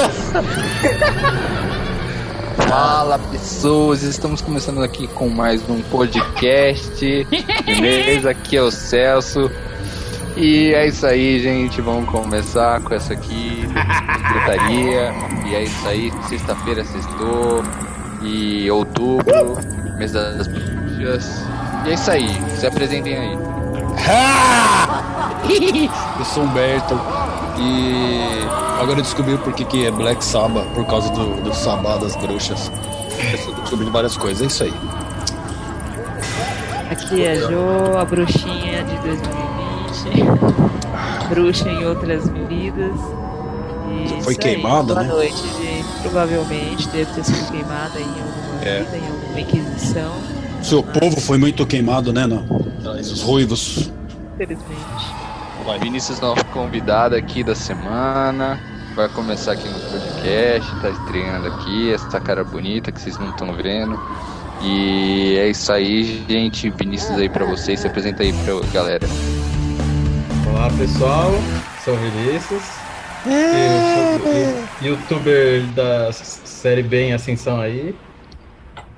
agora! Fala pessoas, estamos começando aqui com mais um podcast. Beleza? Aqui é o Celso. E é isso aí, gente. Vamos começar com essa aqui, gritaria. E é isso aí, sexta-feira, sextou. E outubro, mês das bruxas. E é isso aí, se apresentem aí. Eu sou Humberto e agora eu descobri por que, que é Black Sabbath, por causa do, do Sabá das bruxas. Eu descobri várias coisas, é isso aí. Aqui é a Jo, a bruxinha de 2020. Bruxa em outras vidas. E Foi queimada, né? Boa noite, gente. Provavelmente deve ter sido queimada em alguma É. vida, em alguma inquisição. Seu povo foi muito queimado, né? Não? Os ruivos. Infelizmente. Vinícius, nosso convidado aqui da semana. Vai começar aqui no podcast, tá estreando aqui, essa cara bonita que vocês não estão vendo. E é isso aí, gente. Vinícius aí pra vocês, se apresenta aí pra galera. Olá pessoal, sou o Vinícius, eu sou youtuber da série B em Ascensão aí.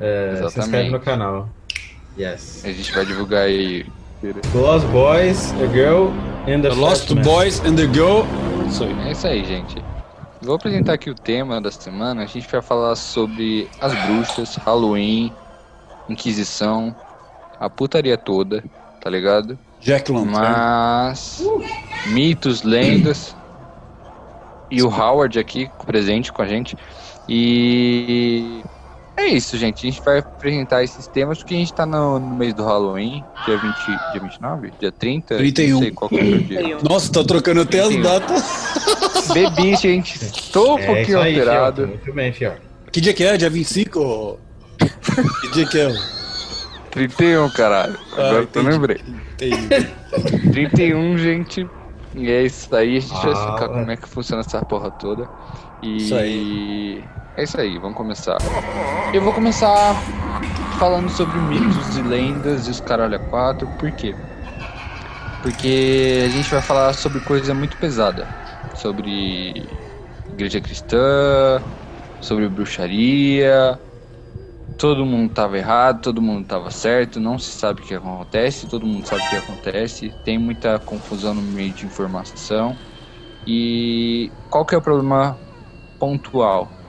É, se inscreve no canal. Yes. A gente vai divulgar aí. The Lost Boys, A Girl and the The Lost Man. Boys and the Girl. Isso aí. É isso aí, gente. Vou apresentar aqui o tema da semana. A gente vai falar sobre as bruxas, Halloween, Inquisição, a putaria toda, tá ligado? Jack Lantern. Mas mitos, lendas e o Howard aqui presente com a gente. E é isso, gente. A gente vai apresentar esses temas porque a gente tá no, no mês do Halloween, dia 20, dia 29, dia 30, 31. não sei qual que é o dia. Nossa, tá trocando até as 31. datas. Bebi, gente. Estou um É pouquinho aí, alterado. Fiel. Muito bem, Fiel. Que dia que é? Dia 25? Que dia que é? 31, caralho. Agora eu entendi. lembrei. Entendi. 31, gente. E é isso aí. A gente vai Ah, explicar é. como é que funciona essa porra toda. E. Isso aí. É isso aí, vamos começar. Eu vou começar falando sobre mitos e lendas e os caralho a quatro. Por quê? Porque a gente vai falar sobre coisa muito pesada. Sobre igreja cristã, sobre bruxaria. Todo mundo tava errado, todo mundo tava certo, não se sabe o que acontece, todo mundo sabe o que acontece, tem muita confusão no meio de informação. E qual que é o problema pontual?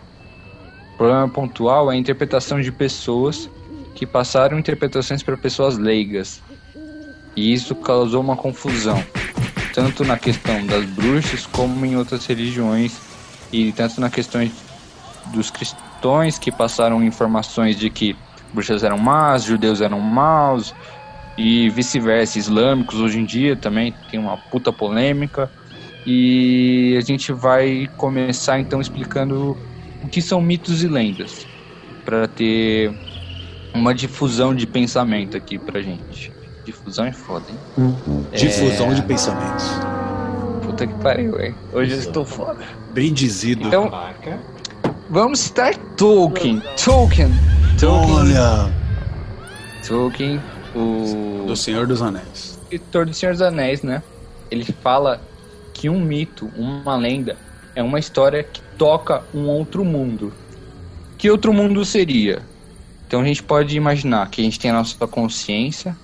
Problema pontual é a interpretação de pessoas que passaram interpretações para pessoas leigas. E isso causou uma confusão, tanto na questão das bruxas como em outras religiões, e tanto na questão dos cristãos que passaram informações de que bruxas eram más, judeus eram maus, e vice-versa, islâmicos hoje em dia também tem uma puta polêmica. E a gente vai começar então explicando o que são mitos e lendas, para ter uma difusão de pensamento aqui pra gente. Difusão é foda, hein? Difusão de pensamentos. Puta que pariu, hein? Hoje eu estou foda. Bem dizido. Então, Caraca. vamos citar Tolkien. Tolkien. Tolkien. Olha, Tolkien, o do Senhor dos Anéis. escritor do Senhor dos Anéis, né? Ele fala que um mito, uma lenda, é uma história que toca um outro mundo. Que outro mundo seria? Então a gente pode imaginar que a gente tem a nossa consciência,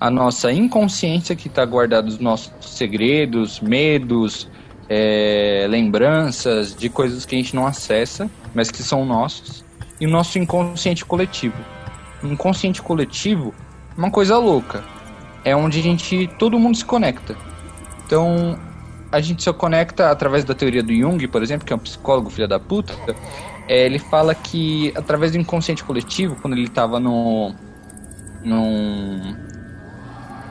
a nossa inconsciência que está guardada os nossos segredos, medos, é, lembranças de coisas que a gente não acessa, mas que são nossos, e o nosso inconsciente coletivo. O inconsciente coletivo é uma coisa louca. É onde a gente. todo mundo se conecta. Então, a gente se conecta através da teoria do Jung, por exemplo, que é um psicólogo filho da puta. é, ele fala que através do inconsciente coletivo, quando ele estava no. num.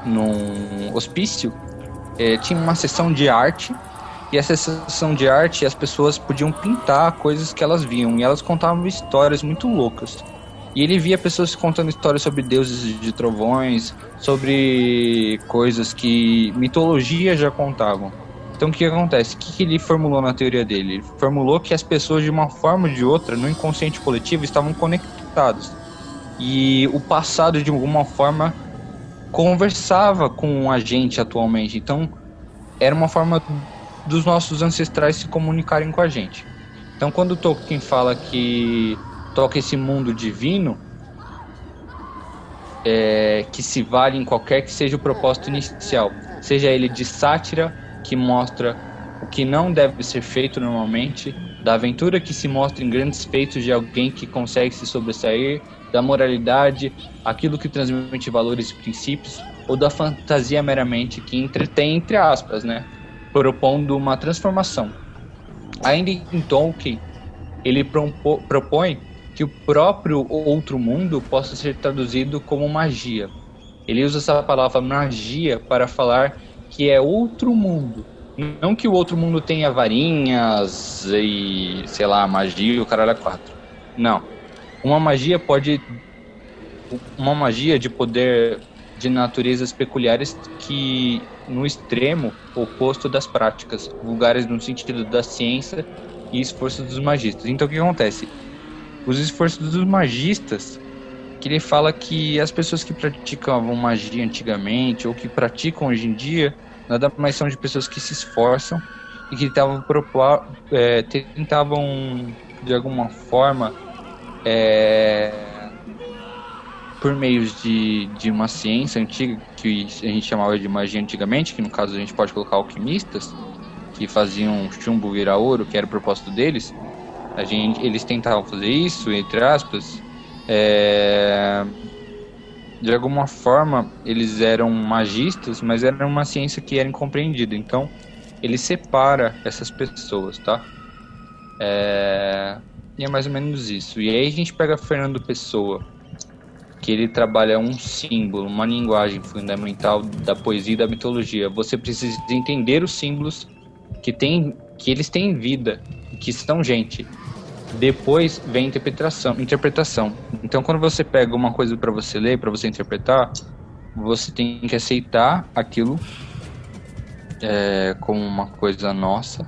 num hospício, é, tinha uma sessão de arte. E essa sessão de arte as pessoas podiam pintar coisas que elas viam. E elas contavam histórias muito loucas. E ele via pessoas contando histórias sobre deuses de trovões, sobre coisas que mitologia já contavam. Então o que acontece? O que ele formulou na teoria dele? Ele formulou que as pessoas, de uma forma ou de outra, no inconsciente coletivo, estavam conectadas. E o passado, de alguma forma, conversava com a gente atualmente. Então era uma forma dos nossos ancestrais se comunicarem com a gente. Então, quando Tolkien fala que toca esse mundo divino, é, que se vale em qualquer que seja o propósito inicial, seja ele de sátira, que mostra o que não deve ser feito normalmente, da aventura que se mostra em grandes feitos de alguém que consegue se sobressair, da moralidade, aquilo que transmite valores e princípios, ou da fantasia meramente que entretém, entre aspas, né? Propondo uma transformação. Ainda em Tolkien, ele propõe que o próprio outro mundo possa ser traduzido como magia. Ele usa essa palavra magia para falar que é outro mundo. Não que o outro mundo tenha varinhas e, sei lá, magia e o caralho é quatro. Não. Uma magia pode. Uma magia de poder de naturezas peculiares que, no extremo oposto das práticas, vulgares no sentido da ciência e esforço dos magistas. Então o que acontece? os esforços dos magistas, que ele fala que as pessoas que praticavam magia antigamente ou que praticam hoje em dia, nada mais são de pessoas que se esforçam e que tavam, é, tentavam de alguma forma é, por meios de, de uma ciência antiga que a gente chamava de magia antigamente, que no caso a gente pode colocar alquimistas, que faziam chumbo virar ouro, que era o propósito deles, a gente, eles tentavam fazer isso, entre aspas, é, de alguma forma eles eram magistas, mas era uma ciência que era incompreendida. Então ele separa essas pessoas, tá? É, e é mais ou menos isso. E aí a gente pega Fernando Pessoa, que ele trabalha um símbolo, uma linguagem fundamental da poesia e da mitologia. Você precisa entender os símbolos que tem, que eles têm vida, que são gente. Depois vem a interpretação, interpretação. Então, quando você pega uma coisa para você ler, para você interpretar, você tem que aceitar aquilo é, como uma coisa nossa,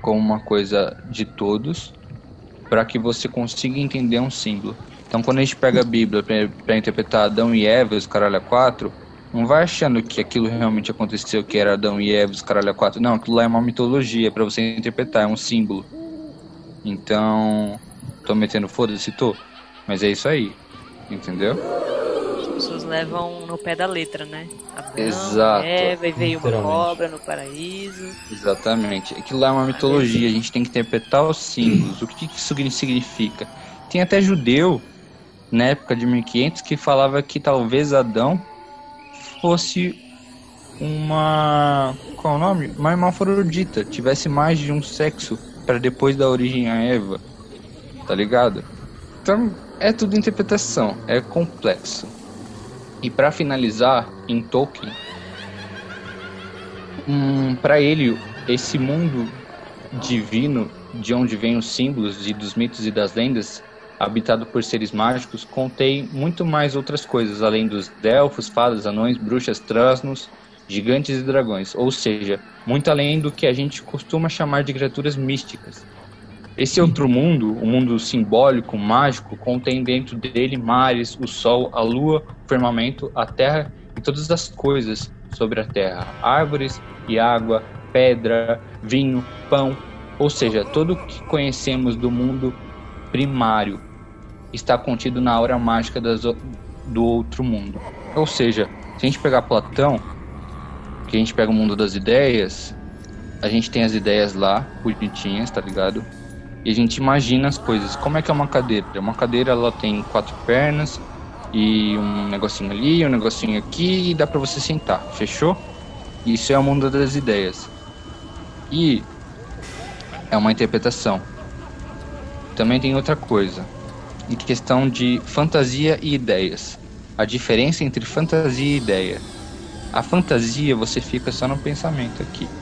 como uma coisa de todos, para que você consiga entender um símbolo. Então, quando a gente pega a Bíblia para interpretar Adão e Eva, os caralho a quatro, não vai achando que aquilo realmente aconteceu, que era Adão e Eva, os caralho a quatro. Não, aquilo lá é uma mitologia para você interpretar, é um símbolo. Então, tô metendo foda-se, tô. Mas é isso aí, entendeu? As pessoas levam no pé da letra, né? Adão, Exato. E veio uma cobra no paraíso. Exatamente. Aquilo lá é uma mitologia, a gente tem que interpretar os símbolos, o que, que isso significa. Tem até judeu, na época de 1500, que falava que talvez Adão fosse uma. Qual é o nome? Uma hermafrodita, tivesse mais de um sexo para depois dar origem a Eva. Tá ligado? Então, é tudo interpretação, é complexo. E para finalizar, em Tolkien, hum, para ele, esse mundo divino, de onde vêm os símbolos e dos mitos e das lendas, habitado por seres mágicos, contém muito mais outras coisas, além dos elfos, fadas, anões, bruxas, trasnos gigantes e dragões, ou seja, muito além do que a gente costuma chamar de criaturas místicas. Esse outro mundo, o um mundo simbólico, mágico, contém dentro dele mares, o sol, a lua, o firmamento, a terra e todas as coisas sobre a terra: árvores e água, pedra, vinho, pão, ou seja, tudo o que conhecemos do mundo primário está contido na aura mágica das, do outro mundo. Ou seja, se a gente pegar Platão, que a gente pega o mundo das ideias, a gente tem as ideias lá, bonitinhas, tá ligado? E a gente imagina as coisas. Como é que é uma cadeira? Uma cadeira ela tem quatro pernas e um negocinho ali, um negocinho aqui e dá para você sentar. Fechou? Isso é o mundo das ideias. E é uma interpretação. Também tem outra coisa. Em questão de fantasia e ideias. A diferença entre fantasia e ideia. A fantasia você fica só no pensamento aqui.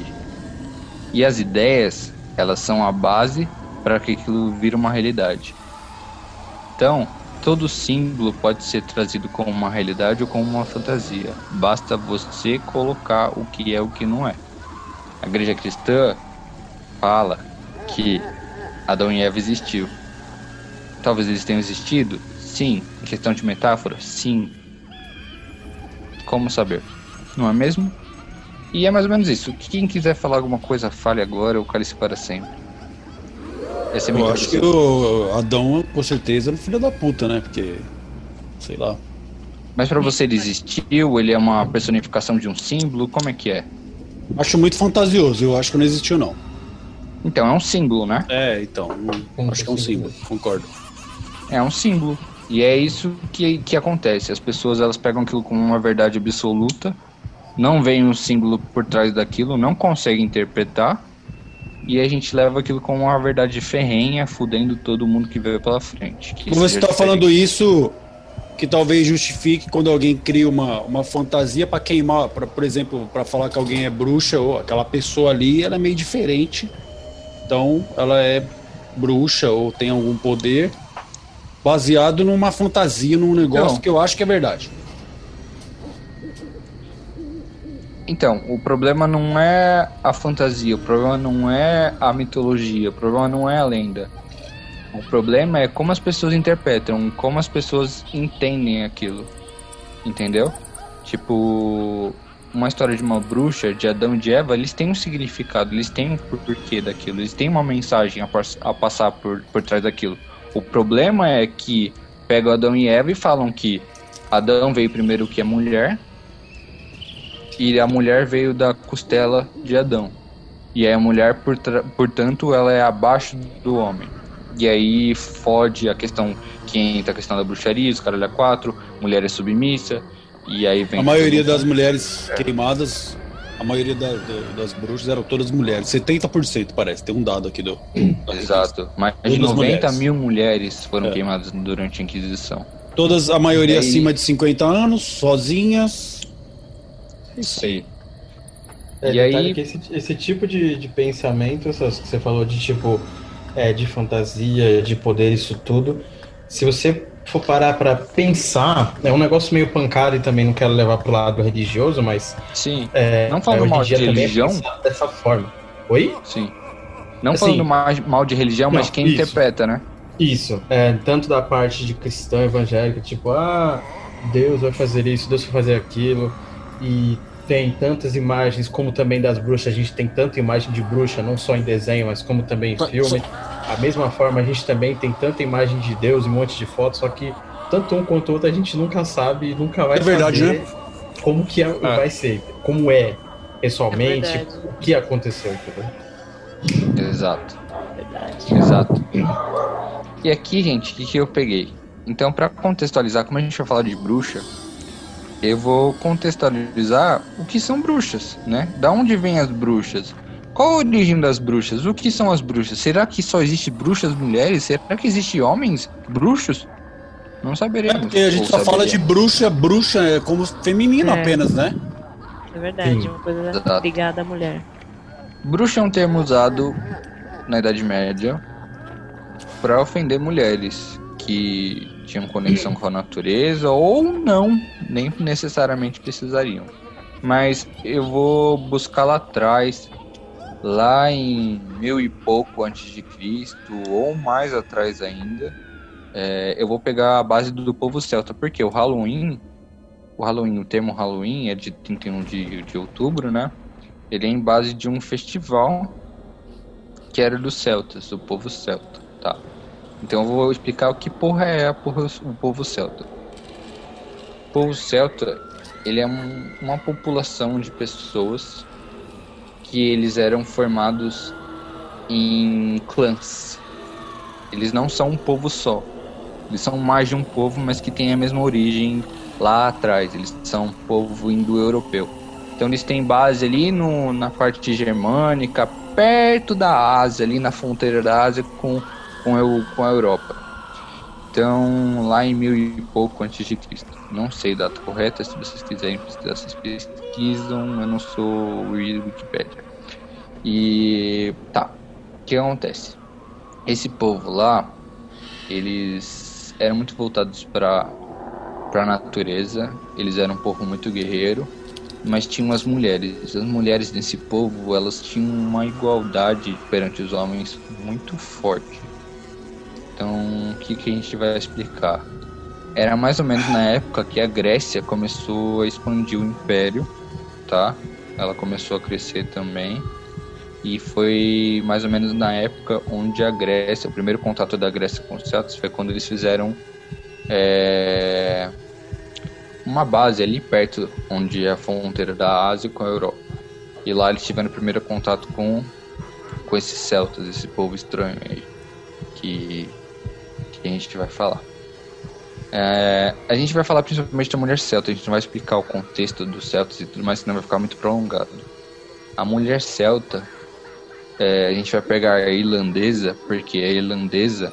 E as ideias, elas são a base para que aquilo vire uma realidade. Então, todo símbolo pode ser trazido como uma realidade ou como uma fantasia. Basta você colocar o que é o que não é. A igreja cristã fala que Adão e Eva existiu. Talvez eles tenham existido? Sim. Em questão de metáfora? Sim. Como saber? Não é mesmo? E é mais ou menos isso. Quem quiser falar alguma coisa, fale agora ou cale-se para sempre. Essa é Eu acho que o Adão, com certeza, era um filho da puta, né? Porque. Sei lá. Mas pra você ele existiu, ele é uma personificação de um símbolo, como é que é? Acho muito fantasioso, eu acho que não existiu, não. Então, é um símbolo, né? É, então. não- acho que é um símbolo, concordo. É um símbolo. E é isso que, que acontece. As pessoas elas pegam aquilo como uma verdade absoluta, não veem um símbolo por trás daquilo, não conseguem interpretar, e a gente leva aquilo como uma verdade ferrenha, fudendo todo mundo que veio pela frente. Você está falando isso que talvez justifique quando alguém cria uma, uma fantasia para queimar, pra, por exemplo, para falar que alguém é bruxa ou aquela pessoa ali, ela é meio diferente. Então, ela é bruxa ou tem algum poder baseado numa fantasia, num negócio Não. que eu acho que é verdade. Então, o problema não é a fantasia, o problema não é a mitologia, o problema não é a lenda. O problema é como as pessoas interpretam, como as pessoas entendem aquilo. Entendeu? Tipo, uma história de uma bruxa, de Adão e de Eva, eles têm um significado, eles têm um porquê daquilo, eles têm uma mensagem a, pas- a passar por, por trás daquilo. O problema é que pegam Adão e Eva e falam que Adão veio primeiro que a mulher, e a mulher veio da costela de Adão. E aí a mulher, por portanto, ela é abaixo do homem. E aí fode a questão que entra a questão da bruxaria, os caralho é quatro, mulher é submissa, e aí vem. A maioria das mulheres queimadas, a maioria da- da- das bruxas eram todas mulheres. 70% parece, tem um dado aqui do. Exato. Mais de Todas 90 mulheres. mil mulheres foram É. queimadas durante a Inquisição. Todas, a maioria aí- acima de 50 anos, sozinhas. Isso aí. É, E aí- que esse, esse tipo de, de pensamento, essas que você falou de tipo, é, de fantasia, de poder, isso tudo, se você for parar pra pensar, é um negócio meio pancado e também não quero levar pro lado religioso, mas Sim, é, Não falando é, mal de é religião? pensado dessa forma. Oi? sim. Não Assim, falando ma- mal de religião, mas não, quem isso. interpreta, né? Isso, é, tanto da parte de cristã evangélica, tipo, ah, Deus vai fazer isso, Deus vai fazer aquilo, e tem tantas imagens, como também das bruxas, a gente tem tanta imagem de bruxa, não só em desenho, mas como também em filme. A mesma forma, a gente também tem tanta imagem de Deus e um monte de fotos, só que tanto um quanto o outro a gente nunca sabe, nunca vai É verdade, saber né? como que é- vai ser, como é pessoalmente, É o que aconteceu, entendeu? Exato. Verdade. Exato. E aqui, gente, o que, que eu peguei? Então, pra contextualizar, como a gente vai falar de bruxa, eu vou contextualizar o que são bruxas, né? Da onde vêm as bruxas? Qual a origem das bruxas? O que são as bruxas? Será que só existe bruxas mulheres? Será que existe homens bruxos? Não saberemos. É porque a gente só fala de bruxa, bruxa é como feminino É. apenas, né? É verdade, Sim. uma coisa Exato. ligada à mulher. Bruxa é um termo usado na Idade Média para ofender mulheres que tinham conexão com a natureza ou não, nem necessariamente precisariam. Mas eu vou buscar lá atrás, lá em mil e pouco antes de Cristo ou mais atrás ainda. É, eu vou pegar a base do, povo celta, porque o Halloween, o Halloween, o termo Halloween é de 31 de, de outubro, né? Ele é em base de um festival que era dos celtas, do povo celta? Então eu vou explicar o que porra é a porra, o povo celta. O povo celta, ele é um- uma população de pessoas que eles eram formados em clãs. Eles não são um povo só. Eles são mais de um povo, mas que tem a mesma origem lá atrás. Eles são um povo indo-europeu. Então eles têm base ali no, na parte germânica, perto da Ásia, ali na fronteira da Ásia com, com, eu, com a Europa. Então, lá em mil e pouco antes de Cristo. Não sei a data correta, se vocês quiserem pesquisar, vocês pesquisam, eu não sou o Wikipedia. E tá, o que acontece? Esse povo lá, eles eram muito voltados para para a natureza, eles eram um povo muito guerreiro, mas tinham as mulheres. As mulheres desse povo, elas tinham uma igualdade perante os homens muito forte. Então, o que, que a gente vai explicar? Era mais ou menos na época que a Grécia começou a expandir o império, tá? Ela começou a crescer também. E foi mais ou menos na época onde a Grécia, o primeiro contato da Grécia com os celtas foi quando eles fizeram é, uma base ali perto, onde é a fronteira da Ásia com a Europa. E lá eles tiveram o primeiro contato com, com esses celtas, esse povo estranho aí, que, que a gente vai falar. É, a gente vai falar principalmente da mulher celta, a gente não vai explicar o contexto dos celtas e tudo mais, senão vai ficar muito prolongado. A mulher celta, é, a gente vai pegar a irlandesa, porque a irlandesa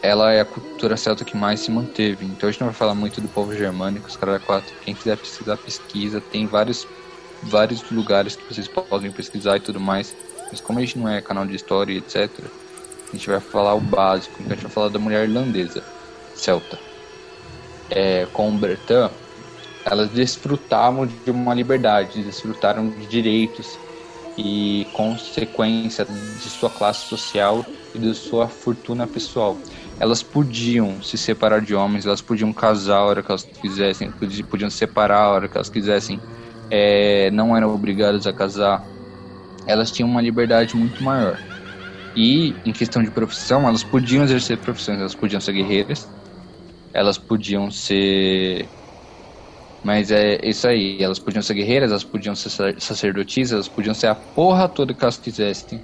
ela é a cultura celta que mais se manteve. Então a gente não vai falar muito do povo germânico, os caras quatro. Quem quiser pesquisar, pesquisa. Tem vários, vários lugares que vocês podem pesquisar e tudo mais. Mas como a gente não é canal de história, etc., a gente vai falar o básico. Então a gente vai falar da mulher irlandesa, celta. É, com o Bertin, elas desfrutavam de uma liberdade, desfrutaram de direitos e consequência de sua classe social e de sua fortuna pessoal elas podiam se separar de homens, elas podiam casar a hora que elas quisessem, podiam separar a hora que elas quisessem, é, não eram obrigadas a casar. Elas tinham uma liberdade muito maior. E em questão de profissão, elas podiam exercer profissões, elas podiam ser guerreiras, elas podiam ser. Mas é isso aí, elas podiam ser guerreiras, elas podiam ser sacerdotisas, elas podiam ser a porra toda que elas quisessem.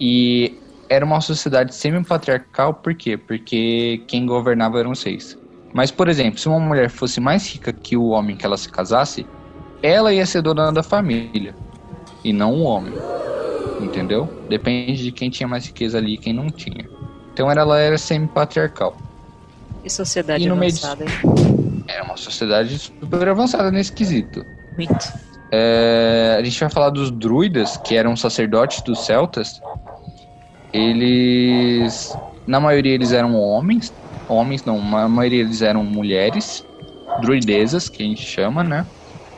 E era uma sociedade semi-patriarcal, por quê? Porque quem governava eram os reis. Mas, por exemplo, se uma mulher fosse mais rica que o homem que ela se casasse, ela ia ser dona da família, e não o homem. Entendeu? Depende de quem tinha mais riqueza ali e quem não tinha. Então ela era semi-patriarcal. E sociedade e avançada. Era uma sociedade super avançada nesse quesito. Muito. É, a gente vai falar dos druidas, que eram sacerdotes dos celtas, eles na maioria eles eram homens, homens não, na maioria eles eram mulheres, druidesas, que a gente chama, né?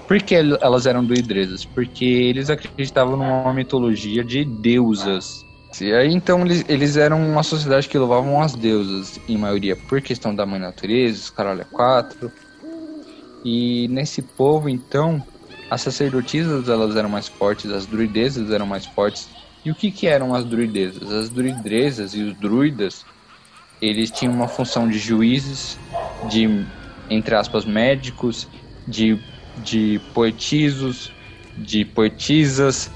Por que elas eram druidesas? Porque eles acreditavam numa mitologia de deusas. E aí então eles, eles eram uma sociedade que louvavam as deusas, em maioria por questão da mãe natureza, os caralho é quatro. E nesse povo então, as sacerdotisas elas eram mais fortes, as druidesas eram mais fortes e o que, que eram as druidezas? As druidezas e os druidas, eles tinham uma função de juízes, de, entre aspas, médicos, de, de poetisos, de poetisas,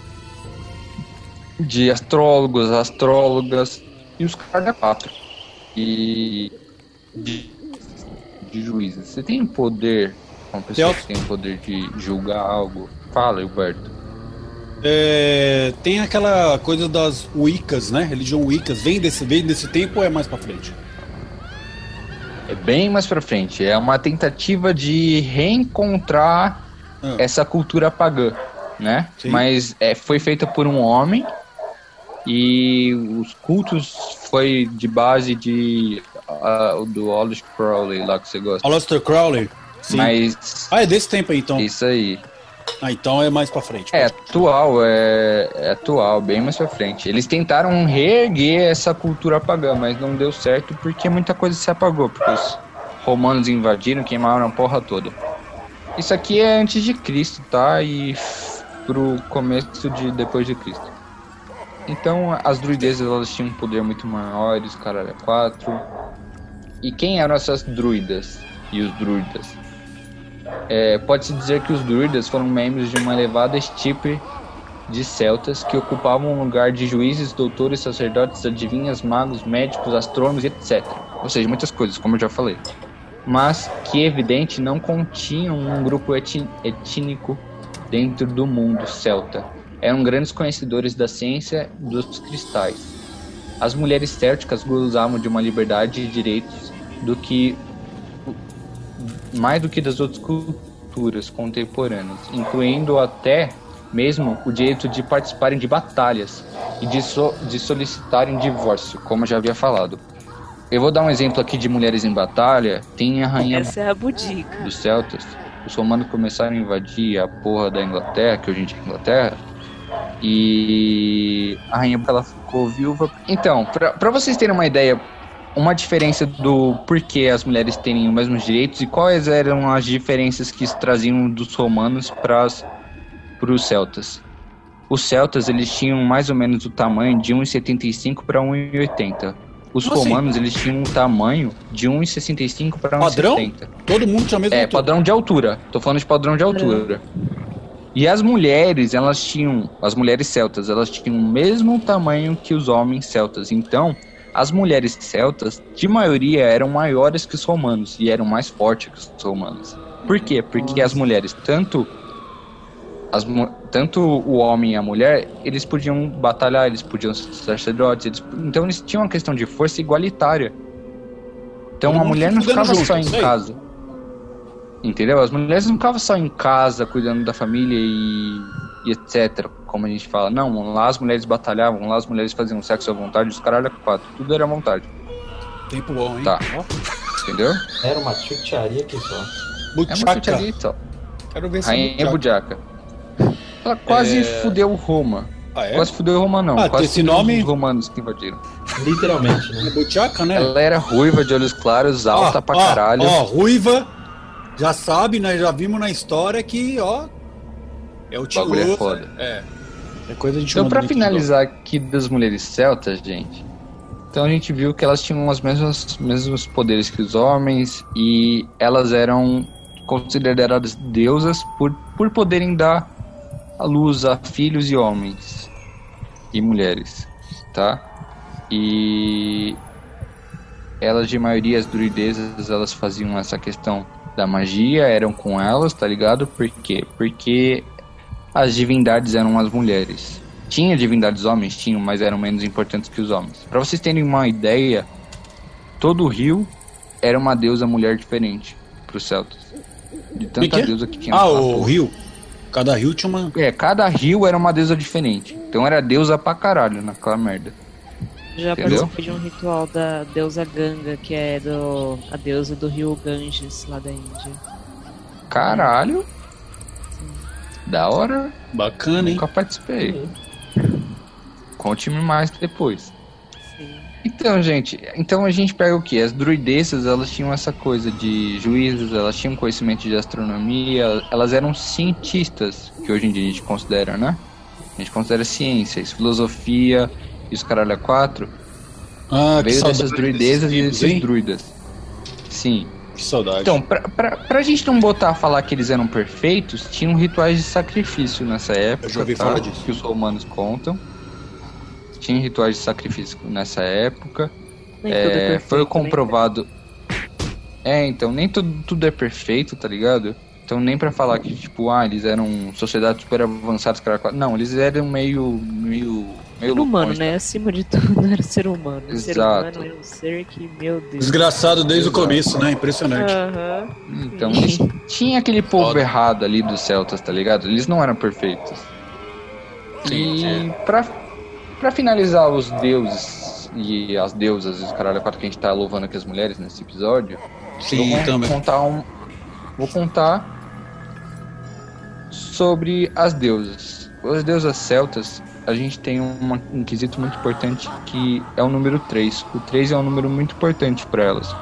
de astrólogos, astrólogas e os caras quatro. E de, de juízes. Você tem poder, uma pessoa que tem poder de julgar algo? Fala, Gilberto. É, tem aquela coisa das Wiccas, né? Religião Wiccas. Vem desse, vem desse tempo ou é mais pra frente? É bem mais pra frente. É uma tentativa de reencontrar ah. essa cultura pagã, né? Sim. Mas é, foi feita por um homem e os cultos foi de base de uh, do Aleister Crowley lá que você gosta. Aleister Crowley? Sim. Mas... Ah, é desse tempo aí, então. Isso aí. Ah, então é mais pra frente. É atual, é, é, atual, bem mais pra frente. Eles tentaram reerguer essa cultura pagã, mas não deu certo porque muita coisa se apagou, porque os romanos invadiram, queimaram a porra toda. Isso aqui é antes de Cristo, tá? E pro começo de depois de Cristo. Então as druidezas elas tinham um poder muito maior, os caras quatro. E quem eram essas druidas e os druidas? É, Pode-se dizer que os druidas foram membros de uma elevada estipe de celtas que ocupavam o lugar de juízes, doutores, sacerdotes, adivinhas, magos, médicos, astrônomos, etc. Ou seja, muitas coisas, como eu já falei. Mas que, evidente, não continham um grupo étnico dentro do mundo celta. Eram grandes conhecedores da ciência dos cristais. As mulheres célticas gozavam de uma liberdade e direitos do que mais do que das outras culturas contemporâneas, incluindo até mesmo o direito de participarem de batalhas e de, so, de solicitarem divórcio, como eu já havia falado. Eu vou dar um exemplo aqui de mulheres em batalha. Tem a rainha Essa é a budica. dos celtas. Os romanos começaram a invadir a porra da Inglaterra, que hoje em dia é Inglaterra. E a rainha ela ficou viúva. Então, para vocês terem uma ideia uma diferença do porquê as mulheres terem os mesmos direitos e quais eram as diferenças que traziam dos romanos para os celtas. os celtas eles tinham mais ou menos o tamanho de 1,75 para 1,80. Os Como assim? romanos eles tinham um tamanho de 1,65 para Padrão? 1,70. Todo mundo tinha a mesma É, altura. padrão de altura. Tô falando de padrão de altura. E as mulheres, elas tinham, as mulheres celtas, elas tinham o mesmo tamanho que os homens celtas. Então, as mulheres celtas, de maioria, eram maiores que os romanos e eram mais fortes que os romanos. Por quê? Porque as mulheres, tanto as, tanto o homem e a mulher, eles podiam batalhar, eles podiam ser sacerdotes, eles- então eles tinham uma questão de força igualitária. Então a mulher não ficava junto, só em casa. Entendeu? As mulheres não ficavam só em casa cuidando da família e, e etc. Como a gente fala. Não, lá as mulheres batalhavam, lá as mulheres faziam sexo à vontade, os caralho a quatro. Tudo era à vontade. Tempo bom, hein? Tá. Entendeu? Era uma chutearia aqui só. É uma Buchaca. chute ali e tal. Quero ver se Rainha Budiaca. Ela quase É. fudeu Roma. Ah, é? Quase fudeu Roma, não. Ah, quase esse nome- os romanos que invadiram. Literalmente, né? É Buchaca, né? Ela era ruiva, de olhos claros, alta Ó, pra ó, caralho. Ó, ruiva, já sabe, né? Já vimos na história que, ó, é o tio bagulho é foda. É. É coisa de Então, pra finalizar aqui das mulheres celtas, gente. Então a gente viu que elas tinham os mesmos, mesmos poderes que os homens e elas eram consideradas deusas por, por poderem dar a luz a filhos e homens e mulheres, tá? E elas de maioria as druidezas elas faziam essa questão da magia, eram com elas, tá ligado? Por quê? Porque as divindades eram as mulheres. Tinha divindades homens? Tinham, mas eram menos importantes que os homens. Pra vocês terem uma ideia, todo o rio era uma deusa mulher diferente pros celtas. De Que que tanta é? deusa que tinha Ah, o pô. rio. Cada rio tinha uma. É, cada rio era uma deusa diferente. Então era deusa pra caralho naquela merda. Já Entendeu? participei de um ritual da deusa Ganga, que é do a deusa do rio Ganges, lá da Índia. Caralho. Da hora. Bacana, hein? Nunca participei. Conte-me mais depois. Sim. Então, gente, então a gente pega o que? As druidezas, elas tinham essa coisa de juízos, elas tinham conhecimento de astronomia, elas eram cientistas, que hoje em dia a gente considera, né? A gente considera ciências, filosofia e os caralho a quatro. Ah, que veio dessas druidezas desses e desses hein? druidas. Sim. Que saudade. Então, pra, pra, pra gente não botar a falar que eles eram perfeitos, tinham rituais de sacrifício nessa época. Eu já ouvi tá? falar disso. Que os romanos contam. Tinha rituais de sacrifício nessa época. Nem É, tudo é perfeito, foi né? comprovado. É, então, nem tudo, tudo é perfeito, tá ligado? Então, nem pra falar que, tipo, ah, eles eram sociedades super avançadas, cara. Não, eles eram meio. meio. meio Ser humano, loucões, né? Acima de tudo era ser humano. O Ser Exato. humano é um ser que, meu Deus. Desgraçado desde o começo, né? Impressionante. Aham. Então, eles tinha aquele povo Foda. errado ali dos celtas, tá ligado? Eles não eram perfeitos. E pra, pra finalizar os deuses e as deusas e os caralho quatro que a gente tá louvando aqui as mulheres nesse episódio, Sim, eu vou também. contar um. Vou contar sobre as deusas. As deusas celtas, a gente tem um quesito muito importante que é o número 3. O 3 é um número muito importante para elas.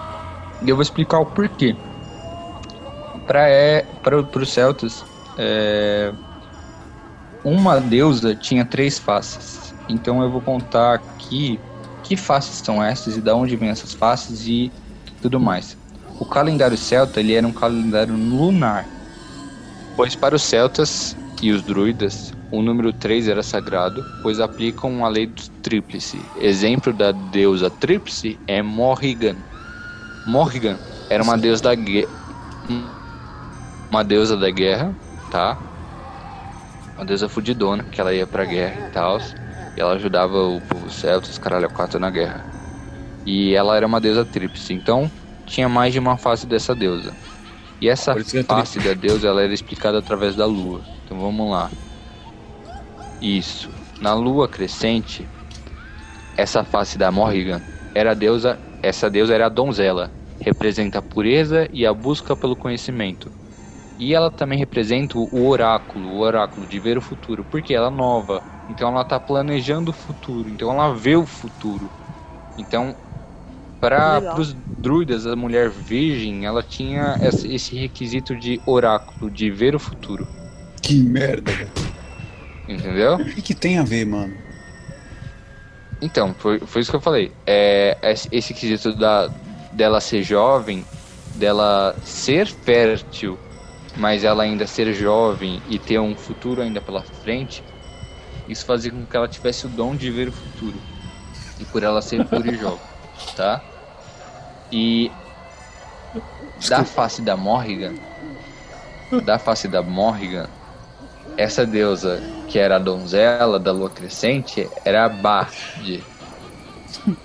E eu vou explicar o porquê. Para é, os celtas, é, uma deusa tinha três faces. Então eu vou contar aqui que faces são essas e da onde vêm essas faces e tudo mais. O calendário celta ele era um calendário lunar, pois para os celtas e os druidas o número 3 era sagrado, pois aplicam a lei do tríplice. Exemplo da deusa tríplice é Morrigan. Morrigan era uma deusa da guerra, uma deusa da guerra, tá? Uma deusa fudidona, que ela ia pra guerra e tal. E ela ajudava o povo celta, os caralho quatro na guerra. E ela era uma deusa tríplice, então tinha mais de uma face dessa deusa. E essa face da deusa ela era explicada através da lua. Então vamos lá. Isso. Na lua crescente, essa face da Morrigan era a deusa, essa deusa era a donzela, representa a pureza e a busca pelo conhecimento. E ela também representa o oráculo, o oráculo de ver o futuro, porque ela é nova, então ela está planejando o futuro, então ela vê o futuro. Então, para os druidas, a mulher virgem, ela tinha esse requisito de oráculo, de ver o futuro. Que merda, cara. Entendeu? O que, que tem a ver, mano? Então, foi, foi isso que eu falei. É, esse- esse quesito da, dela ser jovem, dela ser fértil, mas ela ainda ser jovem e ter um futuro ainda pela frente, isso fazia com que ela tivesse o dom de ver o futuro. E por ela ser pura e jovem, tá? E da face da Morrigan, da face da Morrigan, essa deusa que era a donzela da lua crescente era a Bade.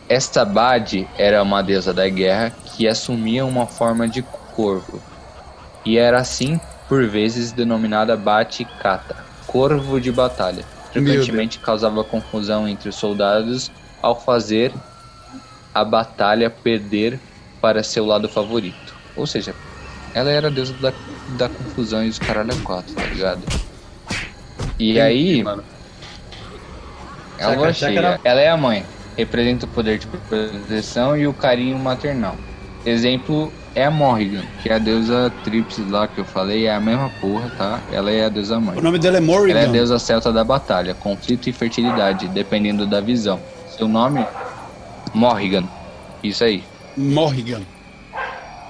Esta Bade era uma deusa da guerra que assumia uma forma de corvo. E era assim, por vezes, denominada Bate Kata, corvo de batalha. Frequentemente causava confusão entre os soldados ao fazer a batalha perder para seu lado favorito. Ou seja, ela era a deusa da, da confusão e dos caralho a quatro, tá ligado? E aí, mano. ela é cheia. na- Ela é a mãe. Representa o poder de proteção e o carinho maternal. Exemplo é a Morrigan, que é a deusa tríplice lá que eu falei, é a mesma porra, tá? Ela é a deusa mãe. O nome dela é Morrigan. Ela é a deusa celta da batalha, conflito e fertilidade, dependendo da visão. Seu nome? Morrigan. Isso aí. Morrigan.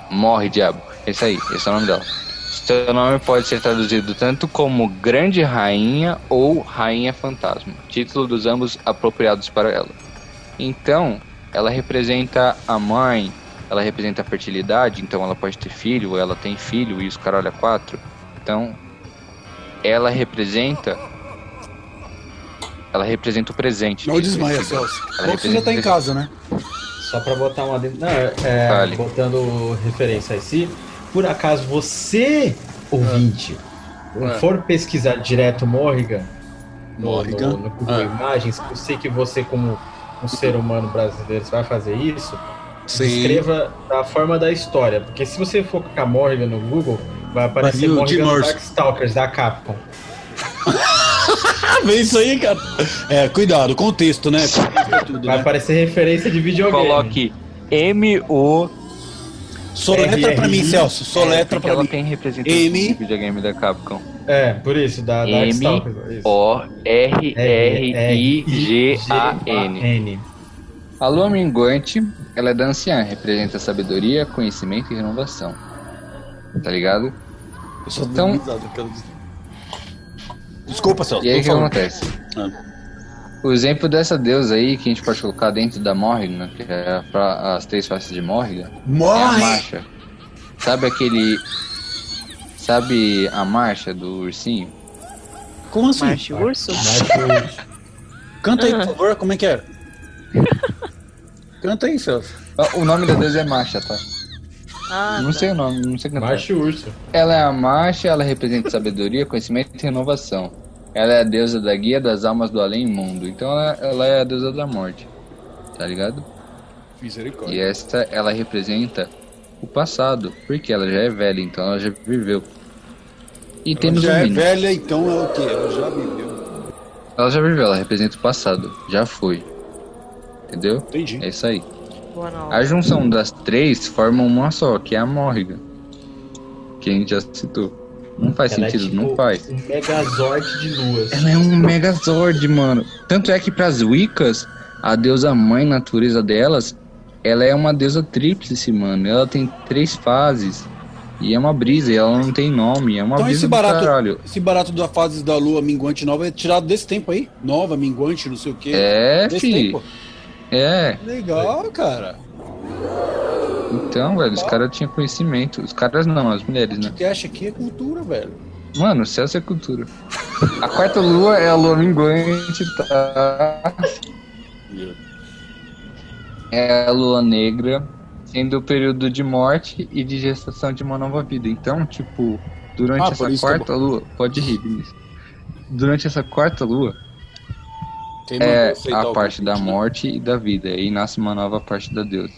Morre, diabo. Esse aí, esse é o nome dela. Seu nome pode ser traduzido tanto como Grande Rainha ou Rainha Fantasma, título dos ambos apropriados para ela. Então, ela representa a mãe, ela representa a fertilidade, então ela pode ter filho, ela tem filho e os caralho a quatro. Então, ela representa. Ela representa o presente. Não desmaia? Celso. Você já tá em casa, né? Só pra botar uma. Não, é, Fale. botando referência aí. Se por acaso você, ouvinte, É. for pesquisar direto Morrigan no, Morrigan. no, no Google Ah. Imagens, eu sei que você, como um ser humano brasileiro, você vai fazer isso. Sim. Descreva da forma da história. Porque se você for colocar Morrigan no Google, vai aparecer o Morrigan. Darkstalkers da Capcom. Vê isso aí, cara. É, cuidado, contexto, né? Contexto é tudo, Vai né? aparecer referência de videogame. Coloque M-O. Soletra pra mim. Celso. Soletra É, porque pra ela mim. tem representação M. videogame da Capcom. É, por isso, da M Darkstalkers. isso. O R R I G A N. N. A lua minguante, ela é da anciã, representa sabedoria, conhecimento e renovação. Tá ligado? Eu só Então- Desculpa, Celso. E aí o que falando. acontece? Ah. O exemplo dessa deusa aí, que a gente pode colocar dentro da Morrigan, que é pra- as três faces de Morrigan, é a Morre! marcha. Sabe aquele. Sabe a marcha do ursinho? Como assim? Marcha urso? Mas Canta aí, por favor, como é que era? Canta aí, Celso. Ah, O nome da deusa é marcha, tá? Ah, Não tá. sei o nome, não sei o cantar. Macho Urso. Ela é a marcha, ela representa sabedoria, conhecimento e renovação. Ela é a deusa da guia das almas do além mundo. Então ela, ela é a deusa da morte. Tá ligado? E Misericórdia. esta, ela representa o passado. Porque ela já é velha, então ela já viveu. E Ela temos já um é mínimo. velha, então é o quê? Ela já viveu. Ela já viveu, ela representa o passado. Já foi. Entendeu? Entendi. É isso aí. A junção das três forma uma só, que é a Morrigan. Que a gente já citou. Não faz Ela é sentido, tipo não faz. Um Megazord de luas. Ela é um Megazord, mano. Tanto é que pras Wiccas, a deusa mãe natureza delas, ela é uma deusa tríplice, mano. Ela tem três fases. E é uma brisa, e ela não tem nome. É uma Então brisa esse do barato, caralho. esse barato da fase da lua minguante nova é tirado desse tempo aí? Nova, minguante, não sei o quê. É, desse fi. tempo. É. Legal, cara. Então, velho, os caras tinham conhecimento. Os caras não, as mulheres, né? O que acha aqui é cultura, velho. Mano, Celso é cultura. A quarta lua é a lua minguante, tá? É a lua negra, sendo o período de morte e de gestação de uma nova vida. Então, tipo, durante Ah, essa quarta lua, pode rir, Vinícius. Durante essa quarta lua Quem é a parte da convite? morte e da vida. E nasce uma nova parte da deusa.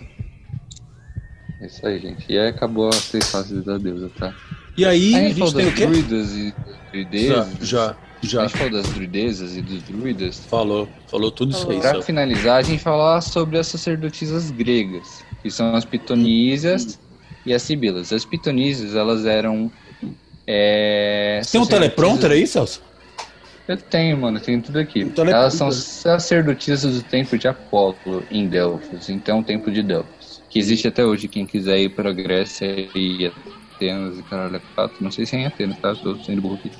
É isso aí, gente. E aí acabou as três fases da deusa, tá? E aí, a a gente gente falou tem o das quê? druidas e druidezas. Já, A já. gente falou das druidezas e dos druidas. Falou, falou tudo isso aí, Falou. Pra finalizar, a gente falar sobre as sacerdotisas gregas, que são as pitonísias e as sibilas. As pitonísias, elas eram. É, Tem um teleprompter aí, Celso? Eu tenho, mano, tenho tudo aqui. Então é Elas são puta. sacerdotisas do templo de Apolo em Delfos, então o templo de Delfos. Que existe até hoje, quem quiser ir pra Grécia e Atenas e caralho, é quatro. Não sei se é em Atenas, tá? Tô sendo burro aqui.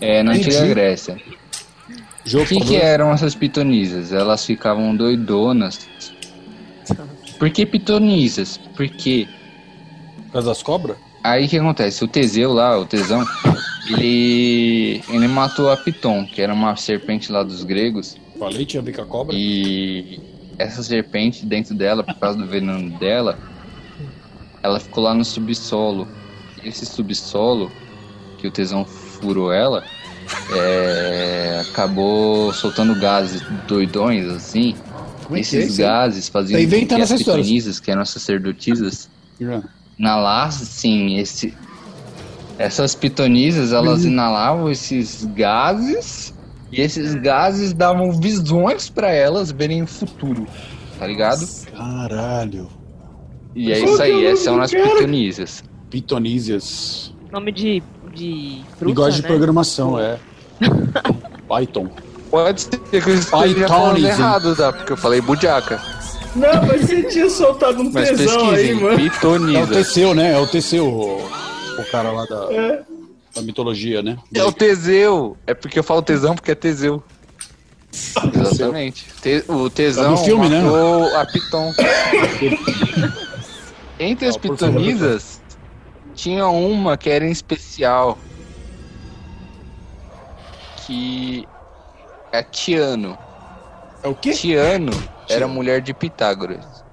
É, na Entendi. antiga Grécia. O que, que eram essas pitonisas? Elas ficavam doidonas. Por que pitonisas? Porque Por causa das cobras? Aí o que acontece? O Teseu lá, o Tesão, ele, ele matou a Piton, que era uma serpente lá dos gregos. Falei, tinha a ver com a cobra. E essa serpente dentro dela, por causa do veneno dela, ela ficou lá no subsolo. Esse subsolo, que o Tesão furou ela, é, acabou soltando gases doidões, assim. É é Esses aí? gases faziam Tá com que as pitonisas, que eram sacerdotisas, Já. Inalassem sim, esse, essas pitonisas, elas Uhum. inalavam esses gases e esses gases davam visões pra elas verem o futuro, tá ligado? Caralho. E é isso aí, essas são as pitonisas. Pitonísias. Nome de, de fruta, de né? programação, é. Python. Pode ser que eu esteja falando errado, tá? Porque eu falei budiaca. Não, mas você tinha soltado um Mas tesão aí, mano. É o pitoniza. Teseu, né? É o Teseu, o, o cara lá da, É. da mitologia, né? É o Teseu. É porque eu falo tesão porque é Teseu. Exatamente. Te- o tesão É do filme, né? matou a Piton. Entre as favor, pitonisas, tinha uma que era em especial. Que é Tiano. É o quê? Tiano era mulher de Pitágoras.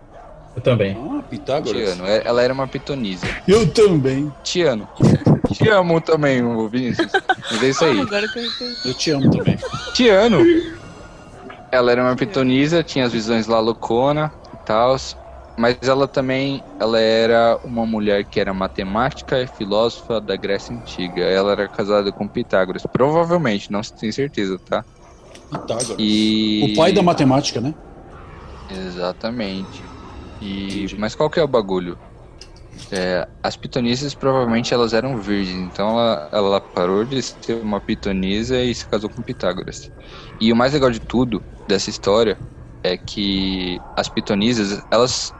Eu também. Ah, Pitágoras. Tiano, é- ela era uma pitonisa. Eu também. Tiano. Te amo também, ô Vinícius. Mas é isso aí. Agora que eu entendi. Eu te amo também. Tiano. Ela era uma pitonisa, tinha as visões lá loucona e tal. Mas ela também, ela era uma mulher que era matemática e filósofa da Grécia Antiga. Ela era casada com Pitágoras. Provavelmente, não se tem certeza, tá? Pitágoras. E... O pai da matemática, né? Exatamente. E... Mas qual que é o bagulho? É, as pitonisas provavelmente elas eram virgens, então ela, ela parou de ser uma pitonisa e se casou com Pitágoras. E o mais legal de tudo dessa história é que as pitonisas, elas,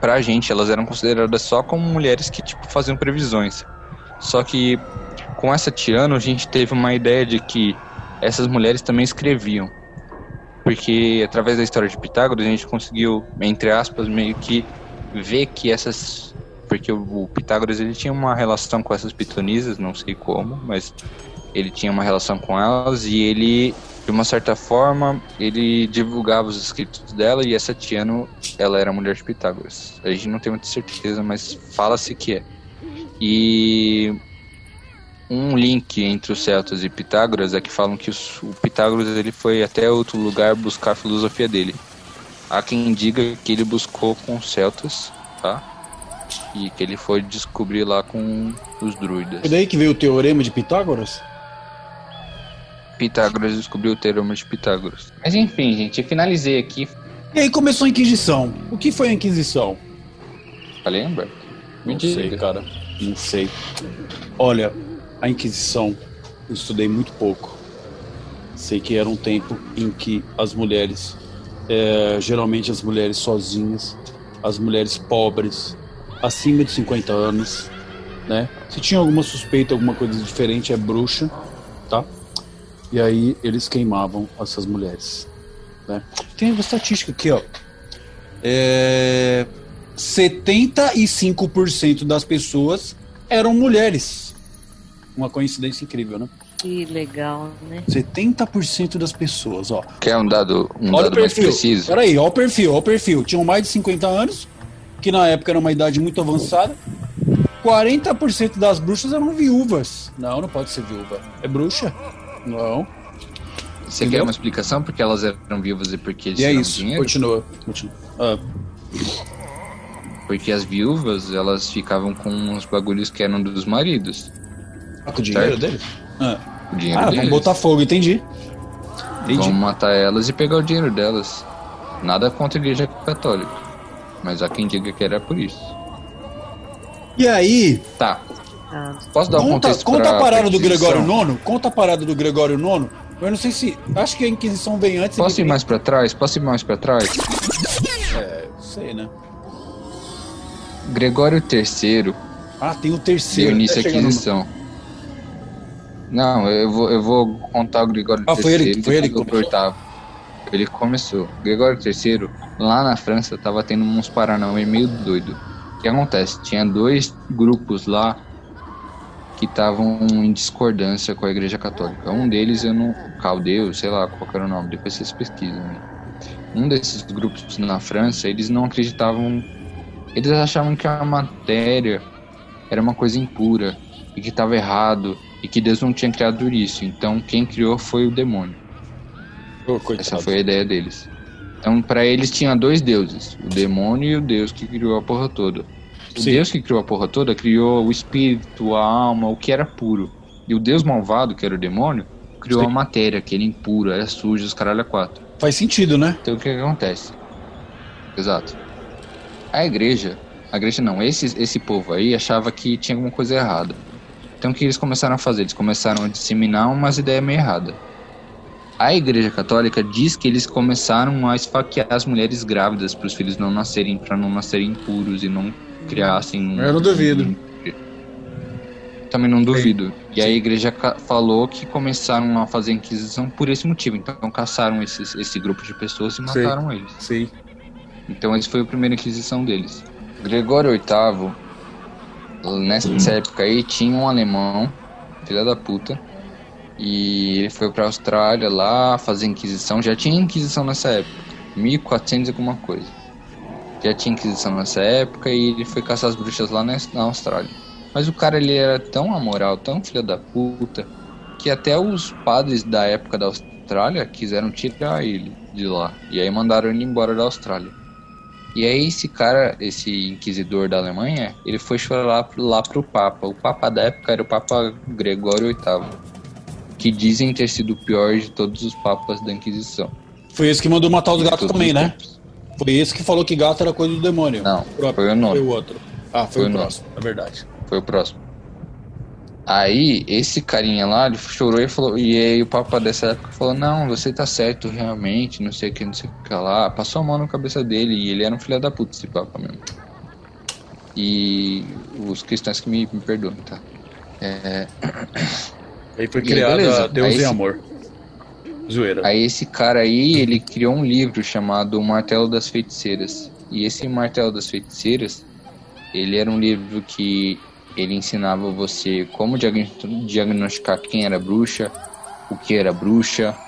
pra gente, elas eram consideradas só como mulheres que tipo faziam previsões. Só que com essa Tiano a gente teve uma ideia de que essas mulheres também escreviam porque através da história de Pitágoras a gente conseguiu, entre aspas, meio que ver que essas, porque o, Pitágoras ele tinha uma relação com essas pitonisas, não sei como, mas ele tinha uma relação com elas e ele, de uma certa forma, ele divulgava os escritos dela e essa Tiano, ela era mulher de Pitágoras. A gente não tem muita certeza, mas fala-se que é. E um link entre os celtas e Pitágoras é que falam que os- o Pitágoras ele foi até outro lugar buscar a filosofia dele. Há quem diga que ele buscou com os celtas, tá? E que ele foi descobrir lá com os druidas. Foi daí que veio o teorema de Pitágoras? Pitágoras descobriu o teorema de Pitágoras. Mas enfim, gente, eu finalizei aqui. E aí começou a Inquisição. O que foi a Inquisição? Falei, Humberto? Me Não diga. sei, cara. Não sei. Olha, a Inquisição, eu estudei muito pouco. Sei que era um tempo em que as mulheres, é, geralmente as mulheres sozinhas, as mulheres pobres, acima de 50 anos, né? Se tinha alguma suspeita, alguma coisa diferente, é bruxa, tá? E aí eles queimavam essas mulheres, né? Tem uma estatística aqui, ó. É, 75% das pessoas eram mulheres. Uma coincidência incrível, né? Que legal, né? 70% das pessoas, ó. Quer um dado, um Olha o dado mais perfil. preciso? Peraí, ó o perfil, ó o perfil. Tinham mais de 50 anos, que na época era uma idade muito avançada. 40% das bruxas eram viúvas. Não, não pode ser viúva. É bruxa? Não. Você Entendeu? quer uma explicação porque elas eram vivas e porque eles E é tinham isso. dinheiro? Continua. continua. Ah, Porque as viúvas, elas ficavam com os bagulhos que eram dos maridos. Ah, com o dinheiro Certo. dele? Ah, O dinheiro ah deles. vamos botar fogo, entendi. Entendi. Vamos matar elas e pegar o dinheiro delas. Nada contra a igreja católica. Mas há quem diga que era por isso. E aí, Tá. Ah, Posso dar um Conta, contexto conta a parada do? Gregório IX. Conta a parada do Gregório IX. Eu não sei se. Acho que a Inquisição vem antes. Posso ir mais pra trás? Posso ir mais pra trás? É, sei, né? Gregório III Ah, tem o deu terceiro. início à Inquisição. Não, eu vou, eu vou contar o Gregório Ah, foi ele- III. foi ele que oitavo. Ele começou. Gregório III, lá na França, tava tendo uns paranauê meio doido. O que acontece? Tinha dois grupos lá que estavam em discordância com a Igreja Católica. Um deles, eu não. Caldeu, sei lá qual era o nome, depois vocês pesquisam. né? Um desses grupos na França, eles não acreditavam. Eles achavam que a matéria era uma coisa impura e que estava errado e que Deus não tinha criado isso. Então quem criou foi o demônio. Coitado. Essa foi a ideia deles. Então para eles tinha dois deuses, o demônio e o Deus que criou a porra toda. O Sim. Deus que criou a porra toda criou o espírito, a alma, o que era puro. E o Deus malvado, que era o demônio, criou Sim. a matéria, que era impura, era suja, os caralho a quatro. Faz sentido, né? Então o que, que acontece? Exato. A igreja, a igreja não, esse, esse povo aí achava que tinha alguma coisa errada. Então o que eles começaram a fazer? Eles começaram a disseminar umas ideias meio erradas. A igreja católica diz que eles começaram a esfaquear as mulheres grávidas para os filhos não nascerem, para não nascerem impuros e não criassem. Eu não duvido. Também não duvido. E a Sim. igreja falou que começaram a fazer inquisição por esse motivo. Então caçaram esses, esse grupo de pessoas e mataram eles. Sim. Então essa foi a primeira inquisição deles. Gregório VIII, nessa época aí, tinha um alemão, filha da puta, e ele foi pra Austrália lá fazer inquisição. Já tinha inquisição nessa época, 1400 e alguma coisa. Já tinha inquisição nessa época e ele foi caçar as bruxas lá na, Austrália. Mas o cara ele era tão amoral, tão filha da puta, que até os padres da época da Austrália quiseram tirar ele de lá. E aí mandaram ele embora da Austrália. E aí esse cara, esse inquisidor da Alemanha, ele foi chorar lá pro Papa. O Papa da época era o Papa Gregório VIII, que dizem ter sido o pior de todos os papas da Inquisição. Foi esse que mandou matar os gatos também, os né? tempos. Foi esse que falou que gato era coisa do demônio. Não, O próprio- foi o nono. Foi o outro. Ah, foi, Foi o o próximo, é verdade. Foi o próximo. Aí, esse carinha lá, ele chorou e falou. E aí o Papa dessa época falou, não, você tá certo realmente, não sei o que, não sei o que lá. Passou a mão na cabeça dele e ele era um filho da puta, esse Papa mesmo. E os cristãos que me, me perdoam, tá? É, Aí foi E criado beleza. a Deus Aí esse- amor. Zoeira. Aí esse cara aí, ele criou um livro chamado O Martelo das Feiticeiras. E esse Martelo das Feiticeiras, ele era um livro que ele ensinava você como diagn- diagnosticar quem era bruxa, o que era bruxa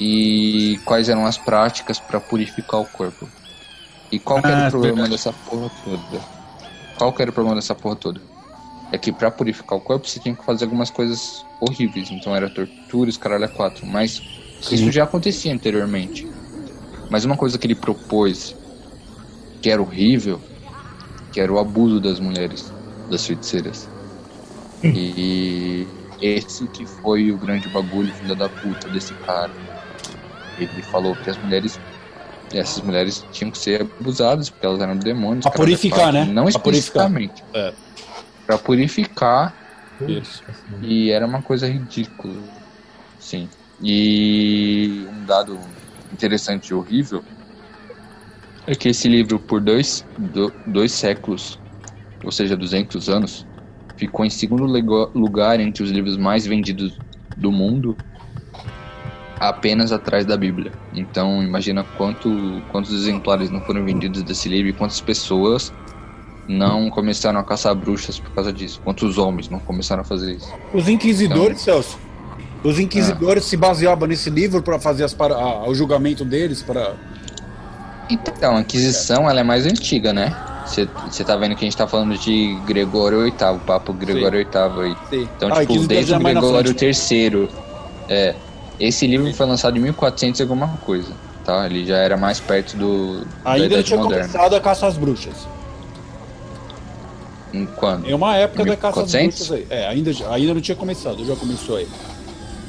e quais eram as práticas para purificar o corpo. E qual que era Ah, o problema verdade. dessa porra toda? Qual que era o problema dessa porra toda? É que pra purificar o corpo você tinha que fazer algumas coisas horríveis. Então era torturas, caralho, a quatro. Mas isso já acontecia anteriormente. Mas uma coisa que ele propôs que era horrível, que era o abuso das mulheres, das feiticeiras. E esse que foi o grande bagulho, filha da puta desse cara. Ele falou que as mulheres essas mulheres tinham que ser abusadas porque elas eram demônios. Pra a purificar, né? Não Pra purificar. especificamente. É. Pra purificar Isso. e era uma coisa ridícula. Sim. E um dado interessante e horrível é que esse livro, por dois, do- dois séculos, ou seja, 200 anos, ficou em segundo lugar entre os livros mais vendidos do mundo, apenas atrás da Bíblia. Então, imagina quanto, quantos exemplares não foram vendidos desse livro e quantas pessoas não começaram a caçar bruxas por causa disso. Quantos homens não começaram a fazer isso. Os inquisidores, Celso, os inquisidores se baseavam nesse livro para fazer as para, a- o julgamento deles, para Então, a Inquisição ela é mais antiga, né? Você tá vendo que a gente tá falando de Gregório VIII, o Papo Gregório VIII aí. Então, Ah, tipo, desde o é na Gregório. III. É, esse livro foi lançado em 1400 e alguma coisa, tá? Ele já era mais perto do, da ainda não tinha Moderna. começado a caça às bruxas. Em quando? Em uma época da caça às 1400? bruxas aí. É, ainda, ainda não tinha começado, já começou aí.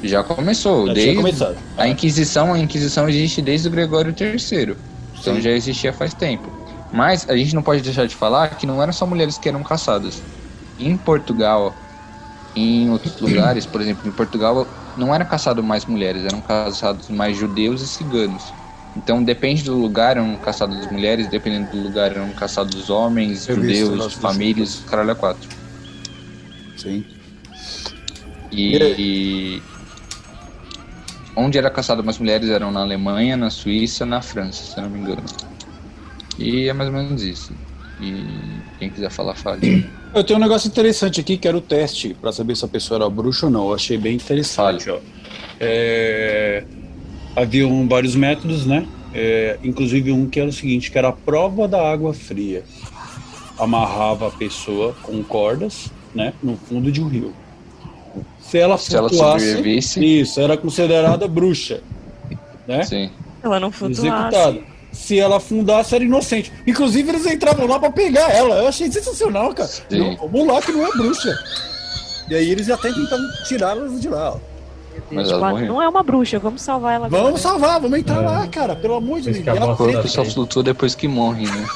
Já começou. Já desde tinha começado. A Inquisição, a Inquisição existe desde o Gregório III. Então Sim. já existia faz tempo. Mas a gente não pode deixar de falar que não eram só mulheres que eram caçadas. em Portugal, em outros lugares, por exemplo, em Portugal não era caçado mais mulheres, eram caçados mais judeus e ciganos. Então depende do lugar, eram caçados mulheres, dependendo do lugar, eram caçados homens, Eu judeus, famílias, caralho a quatro. Sim. E, e onde era caçado mais mulheres eram na Alemanha, na Suíça, na França, se não me engano. E é mais ou menos isso. E quem quiser falar, fale. Eu tenho um negócio interessante aqui, que era o teste, pra saber se a pessoa era bruxa ou não. Eu achei bem interessante, ó. É... Haviam vários métodos, né? É, Inclusive um que era o seguinte, que era a prova da água fria. Amarrava a pessoa com cordas, né? No fundo de um rio. Se ela Se ela flutuasse, sobrevivesse. isso, era considerada bruxa, né? Sim. Ela não flutuasse. Executada. Se ela afundasse, era inocente. Inclusive, eles entravam lá pra pegar ela. Eu achei sensacional, cara. Sim. Não, vamos lá que não é bruxa. E aí eles até tentavam tirá-las de lá. ó. Mas Tipo, ela não é uma bruxa, vamos salvar ela agora. Vamos salvar, vamos entrar É. lá, cara. Pelo amor de Deus. ela corpo só Sim. flutua depois que morre, né?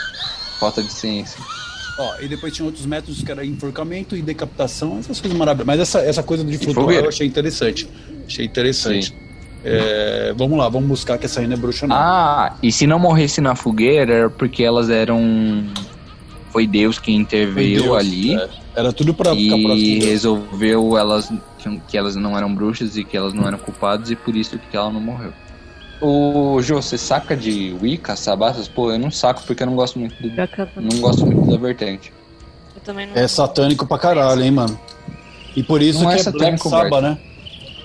Falta de ciência. Ó, e depois tinha outros métodos que era enforcamento e decapitação, essas coisas maravilhosas. Mas essa, essa coisa de flutuar eu achei interessante. Achei interessante. É, vamos lá, vamos buscar que essa não é bruxa, não. Ah, e se não morresse na fogueira era porque elas eram. Foi Deus que interveio Deus, ali é. Era tudo pra ficar e de Deus. resolveu elas que, elas não eram bruxas e que elas não eram culpadas e por isso que ela não morreu. O Jô, você saca de Wicca, Sabatas? Pô, eu não saco porque eu não gosto muito do, não gosto muito da vertente. Eu também não. É satânico pra caralho, hein, mano. E por isso Não que é é, Black satânico, Sabbath, né?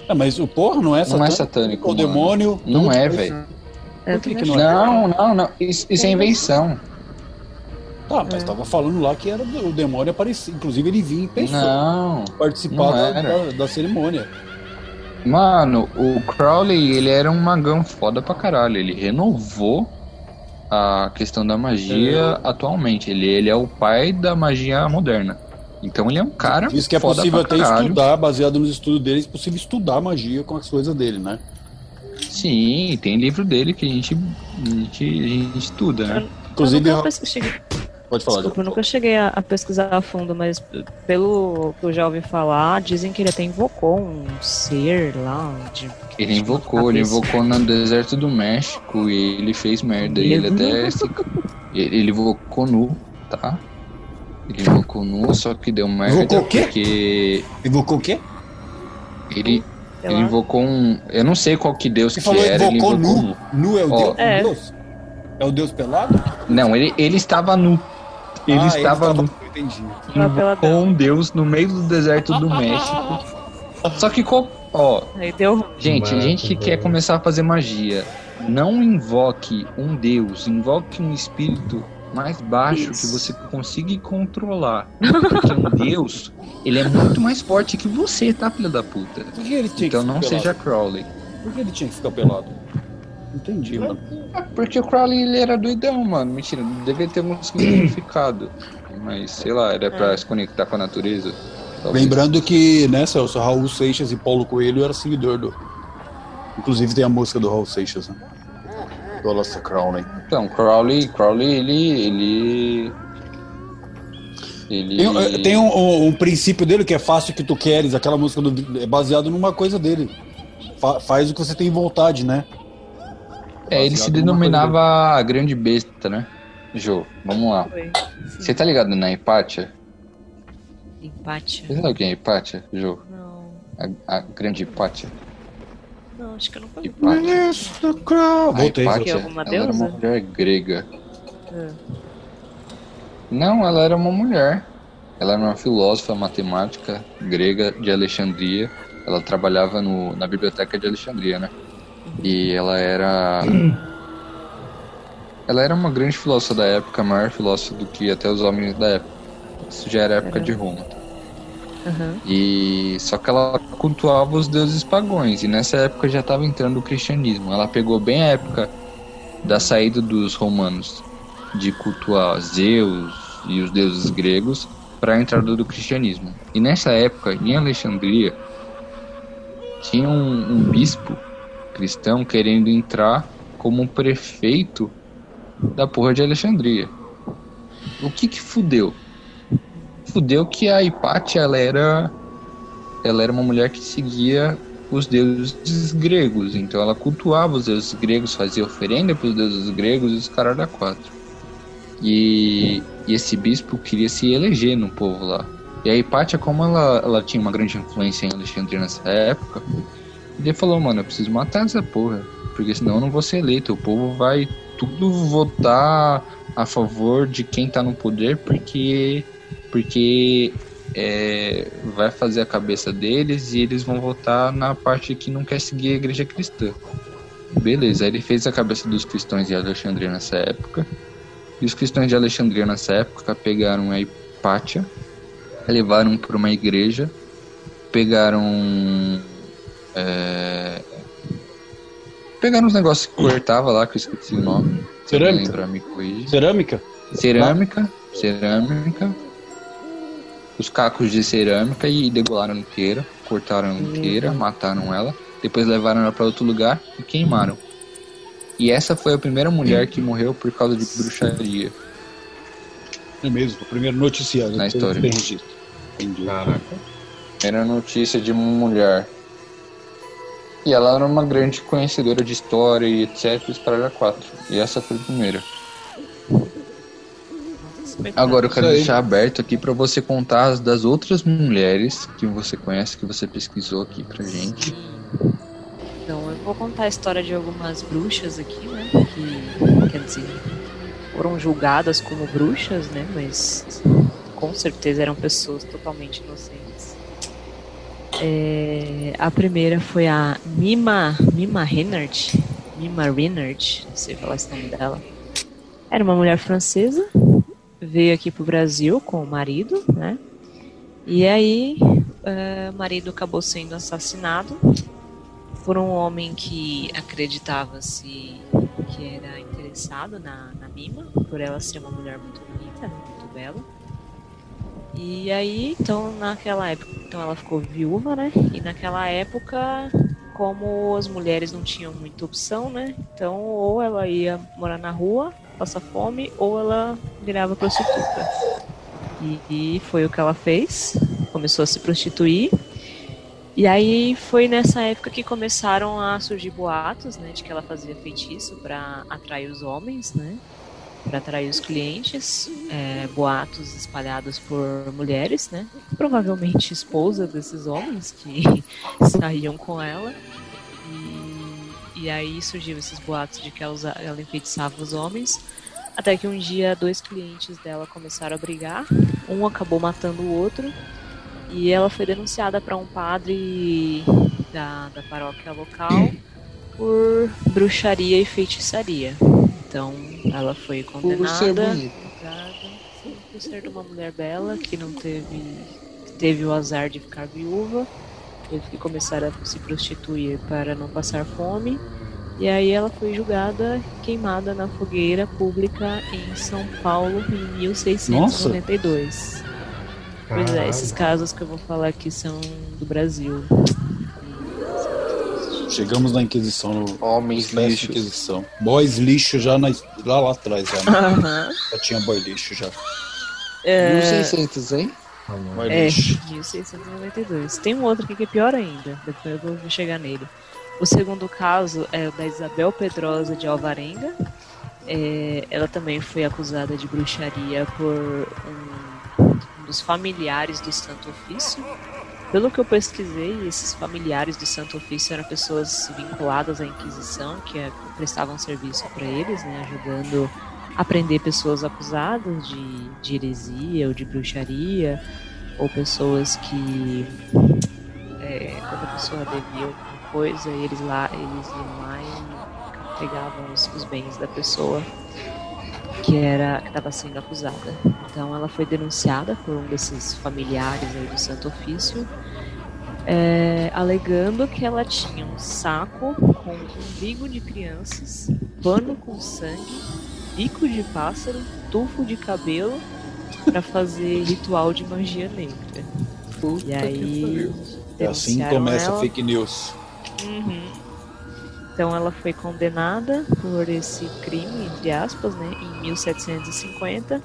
É, mas o porra não é satânico. Não é satânico, O mano. demônio. Não tudo é, isso. velho. Não é? Não, não, não. Isso, isso é invenção. Tá, mas tava falando lá que era o demônio aparecia. Inclusive ele vinha em pessoa Não. participar não da, da, da cerimônia. Mano, o Crowley, ele era um magão foda pra caralho. Ele renovou a questão da magia atualmente. Ele, ele é o pai da magia moderna. Então ele é um cara Diz que é foda possível até caralho. estudar, baseado nos estudos dele, é possível estudar magia com as coisas dele, né? Sim, tem livro dele que a gente, a gente, a gente estuda, né? Inclusive, eu nunca pesquis- cheguei- pode falar. Desculpa, eu nunca cheguei a, a pesquisar a fundo, mas pelo que eu já ouvi falar, dizem que ele até invocou um ser lá. De, Ele invocou, ele invocou no deserto do México e ele fez merda. E ele até se, ele invocou nu, tá? Ele invocou nu, só que deu merda Invocou o quê? porque Invocou o quê? ele, ele invocou um. Eu não sei qual que Deus Você que falou era, ele invocou invocou nu. nu. Nu é o Ó. É. É. Deus? É o Deus pelado? Não, ele, ele estava nu. Ele Ah, estava nu. Entendi. Invocou um Deus no meio do deserto do México. Só que qual. Ó, deu. Gente, Mano, gente que quer começar a fazer magia, não invoque um deus, invoque um espírito mais baixo Isso. que você consiga controlar. Porque um deus, ele é muito mais forte que você, tá, filha da puta? Por que ele tinha Então que não ficar seja pelado? Crowley. Por que ele tinha que ficar pelado? Entendi, mano. É porque o Crowley ele era doidão, mano. Mentira, devia ter um significado. Mas sei lá, era pra se conectar com a natureza. talvez. Lembrando que, né, Celso, Raul Seixas e Paulo Coelho eram seguidor do. Inclusive tem a música do Raul Seixas, né? Do Alastair Crowley. Então, Crowley, Crowley, ele. ele. Ele. Tem, eh, tem um, um- um princípio dele que é fácil que tu queres, aquela música do, é baseado numa coisa dele. Fa- faz o que você tem vontade, né? É, ele se denominava a grande besta, né? Jô, vamos lá. Você tá ligado na Hipátia? Empate. Você sabe o que é Hipátia, Jô? Não. A, a grande Hipátia. Não, acho que eu nunca vi. Hipátia. Mr. Crow. A Voltei. Que Hipátia, alguma ela era uma deusa? mulher grega. É. Não, ela era uma mulher. Ela era uma filósofa matemática grega de Alexandria. Ela trabalhava no, na biblioteca de Alexandria, né? E ela era. Ela era uma grande filósofa da época, maior filósofa do que até os homens da época. Isso já era época de Roma. Aham. E só que ela cultuava os deuses pagões e nessa época já estava entrando o cristianismo. Ela pegou bem a época da saída dos romanos de cultuar Zeus e os deuses gregos para a entrada do cristianismo. E nessa época, em Alexandria, tinha um, um bispo cristão querendo entrar como prefeito da porra de Alexandria. O que que fudeu? Fudeu que a Hipátia, ela era. Ela era uma mulher que seguia os deuses gregos. Então ela cultuava os deuses gregos, fazia oferenda para os deuses gregos e os caras da quatro. E, e esse bispo queria se eleger no povo lá. E a Hipátia, como ela, ela tinha uma grande influência em Alexandria nessa época, ele falou, mano, eu preciso matar essa porra, porque senão eu não vou ser eleito. O povo vai tudo votar a favor de quem tá no poder, porque porque é, vai fazer a cabeça deles e eles vão votar na parte que não quer seguir a igreja cristã. Beleza, ele fez a cabeça dos cristãos de Alexandria nessa época. E os cristãos de Alexandria nessa época pegaram a Hipátia, levaram para uma igreja, pegaram. É, pegaram uns negócios que cortava lá, que eu esqueci o nome. Cerâmica? lembrar, me corrige. Cerâmica? Cerâmica, cerâmica. Os cacos de cerâmica e degolaram inteira, cortaram inteira, mataram ela, depois levaram ela para outro lugar e queimaram. E essa foi a primeira mulher que morreu por causa de bruxaria. É mesmo, o primeiro noticiário. Na história. Caraca. Era notícia de uma mulher. E ela era uma grande conhecedora de história e etc. Para 4. E essa foi a primeira. Agora eu quero Isso aí. deixar aberto aqui para você contar as das outras mulheres que você conhece, que você pesquisou aqui pra gente. Então, eu vou contar a história de algumas bruxas aqui, né? Que, quer dizer, foram julgadas como bruxas, né? Mas com certeza eram pessoas totalmente inocentes. É, a primeira foi a Mima, Mima Reinhardt. Mima Reinhardt, não sei falar esse nome dela. Era uma mulher francesa, veio aqui pro Brasil com o marido, né? E aí, eh, o marido acabou sendo assassinado por um homem que acreditava-se que era interessado na, na Mima, por ela ser uma mulher muito bonita, né, muito bela. E aí, então, naquela época, então ela ficou viúva, né? E naquela época, como as mulheres não tinham muita opção, né? Então, ou ela ia morar na rua, passar fome, ou ela virava prostituta. E, e foi o que ela fez. Começou a se prostituir. E aí foi nessa época que começaram a surgir boatos, né, de que ela fazia feitiço para atrair os homens, né, para atrair os clientes, é, boatos espalhados por mulheres, né, provavelmente esposa desses homens que saíam com ela. E, aí surgiu esses boatos de que ela, usa- ela enfeitiçava os homens. Até que um dia dois clientes dela começaram a brigar, um acabou matando o outro e ela foi denunciada para um padre da, da paróquia local por bruxaria e feitiçaria. Então ela foi condenada Por ser bonita. julgada, sim, por ser uma mulher bela que não teve teve o azar de ficar viúva, teve que começar a se prostituir para não passar fome. E aí ela foi julgada, queimada na fogueira pública em São Paulo em 1692. Pois é, esses casos que eu vou falar aqui são do Brasil. Chegamos na Inquisição, no Homens lixos. Inquisição. Boys lixo já na, lá, lá atrás, já, né? Aham. já tinha boy lixo já. É, 1600, hein? É, lixo. 1692. Tem um outro aqui que é pior ainda, depois eu vou chegar nele. O segundo caso é o da Isabel Pedrosa de Alvarenga. É, ela também foi acusada de bruxaria por um, um dos familiares do Santo Ofício. Pelo que eu pesquisei, esses familiares do Santo Ofício eram pessoas vinculadas à Inquisição, que eh, prestavam serviço para eles, né, ajudando a prender pessoas acusadas de, de heresia ou de bruxaria, ou pessoas que, é, quando a pessoa devia alguma coisa, eles, lá, eles iam lá e pegavam os, os bens da pessoa que era que estava sendo acusada. Então ela foi denunciada por um desses familiares aí do Santo Ofício, é, alegando que ela tinha um saco com umbigo de crianças, pano com sangue, bico de pássaro, tufo de cabelo para fazer ritual de magia negra. E aí É assim começa ela. a fake news. Uhum. Então ela foi condenada por esse crime, entre aspas, né, em 1750.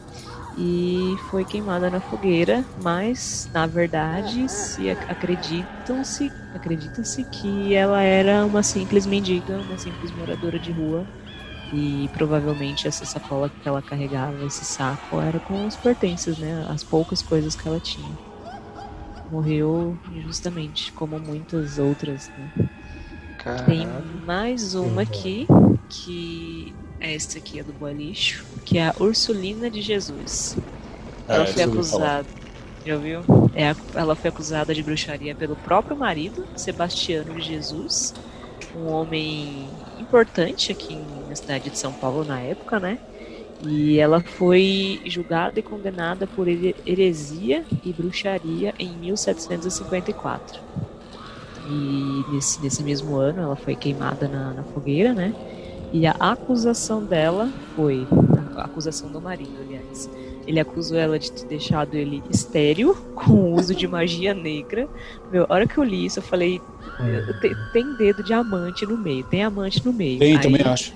e foi queimada na fogueira, mas na verdade se acreditam-se acredita-se que ela era uma simples mendiga, uma simples moradora de rua e provavelmente essa sacola que ela carregava, esse saco, era com os pertences, né? As poucas coisas que ela tinha. Morreu injustamente, como muitas outras, né? Tem mais uma aqui, que esta aqui é do Boa Lixo, que é a Ursulina de Jesus. É, ela é, foi acusada. Já ouviu? É, ela foi acusada de bruxaria pelo próprio marido, Sebastiano de Jesus, um homem importante aqui na cidade de São Paulo na época, né? E ela foi julgada e condenada por heresia e bruxaria em 1754. E nesse, nesse mesmo ano ela foi queimada na, na fogueira, né? E a acusação dela foi a acusação do marido, aliás. Ele acusou ela de ter deixado ele estéreo com o uso de magia negra. Meu, a hora que eu li isso, eu falei: tem, tem dedo de amante no meio, tem amante no meio. Tem, aí, também acho.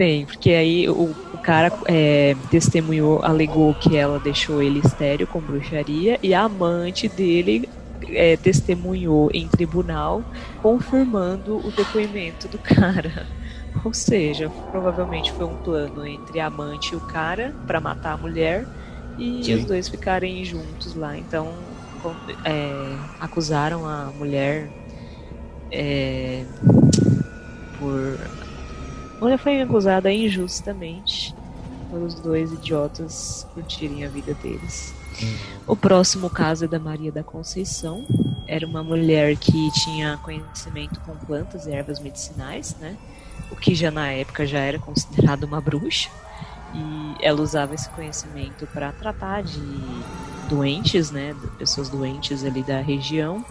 Tem, porque aí o, o cara é, testemunhou, alegou que ela deixou ele estéreo com bruxaria e a amante dele é, testemunhou em tribunal confirmando o depoimento do cara. Ou seja, provavelmente foi um plano entre a amante e o cara para matar a mulher e Sim. os dois ficarem juntos lá. Então é, acusaram a mulher é, por. A mulher foi acusada injustamente pelos dois idiotas curtirem a vida deles. O próximo caso é da Maria da Conceição. Era uma mulher que tinha conhecimento com plantas e ervas medicinais, né? O que já na época já era considerado uma bruxa. E ela usava esse conhecimento para tratar de doentes, né? Pessoas doentes ali da região.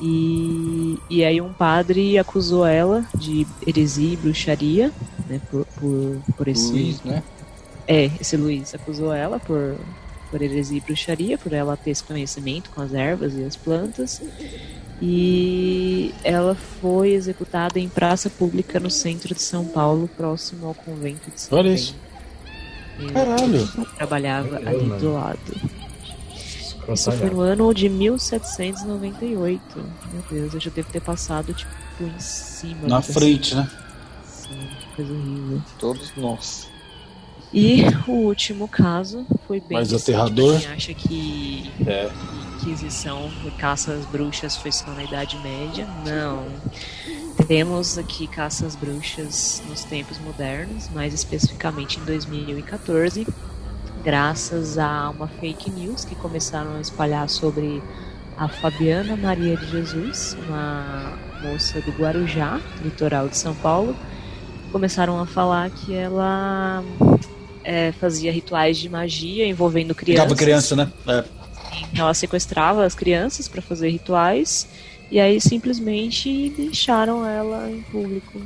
E, e aí um padre acusou ela de heresia e bruxaria, né? Por, por, por esse. Luiz, né? É, esse Luiz acusou ela por, por heresia e bruxaria, por ela ter esse conhecimento com as ervas e as plantas. E ela foi executada em praça pública no centro de São Paulo, próximo ao convento de São Olha isso. Caralho! Trabalhava ali do lado. Isso foi no ano de 1798. Meu Deus, eu já devo ter passado, tipo, em cima. Na frente, assim. né? Sim, coisa horrível. Todos nós. E o último caso foi bem. Mais aterrador. Quem acha que é. Inquisição e caça às bruxas foi só na Idade Média? Não. Temos aqui caças bruxas nos tempos modernos, mais especificamente em 2014, graças a uma fake news que começaram a espalhar sobre a Fabiana Maria de Jesus, uma moça do Guarujá, litoral de São Paulo. Começaram a falar que ela é, fazia rituais de magia envolvendo crianças. Criança, né? É. Ela sequestrava as crianças para fazer rituais e aí simplesmente deixaram ela em público.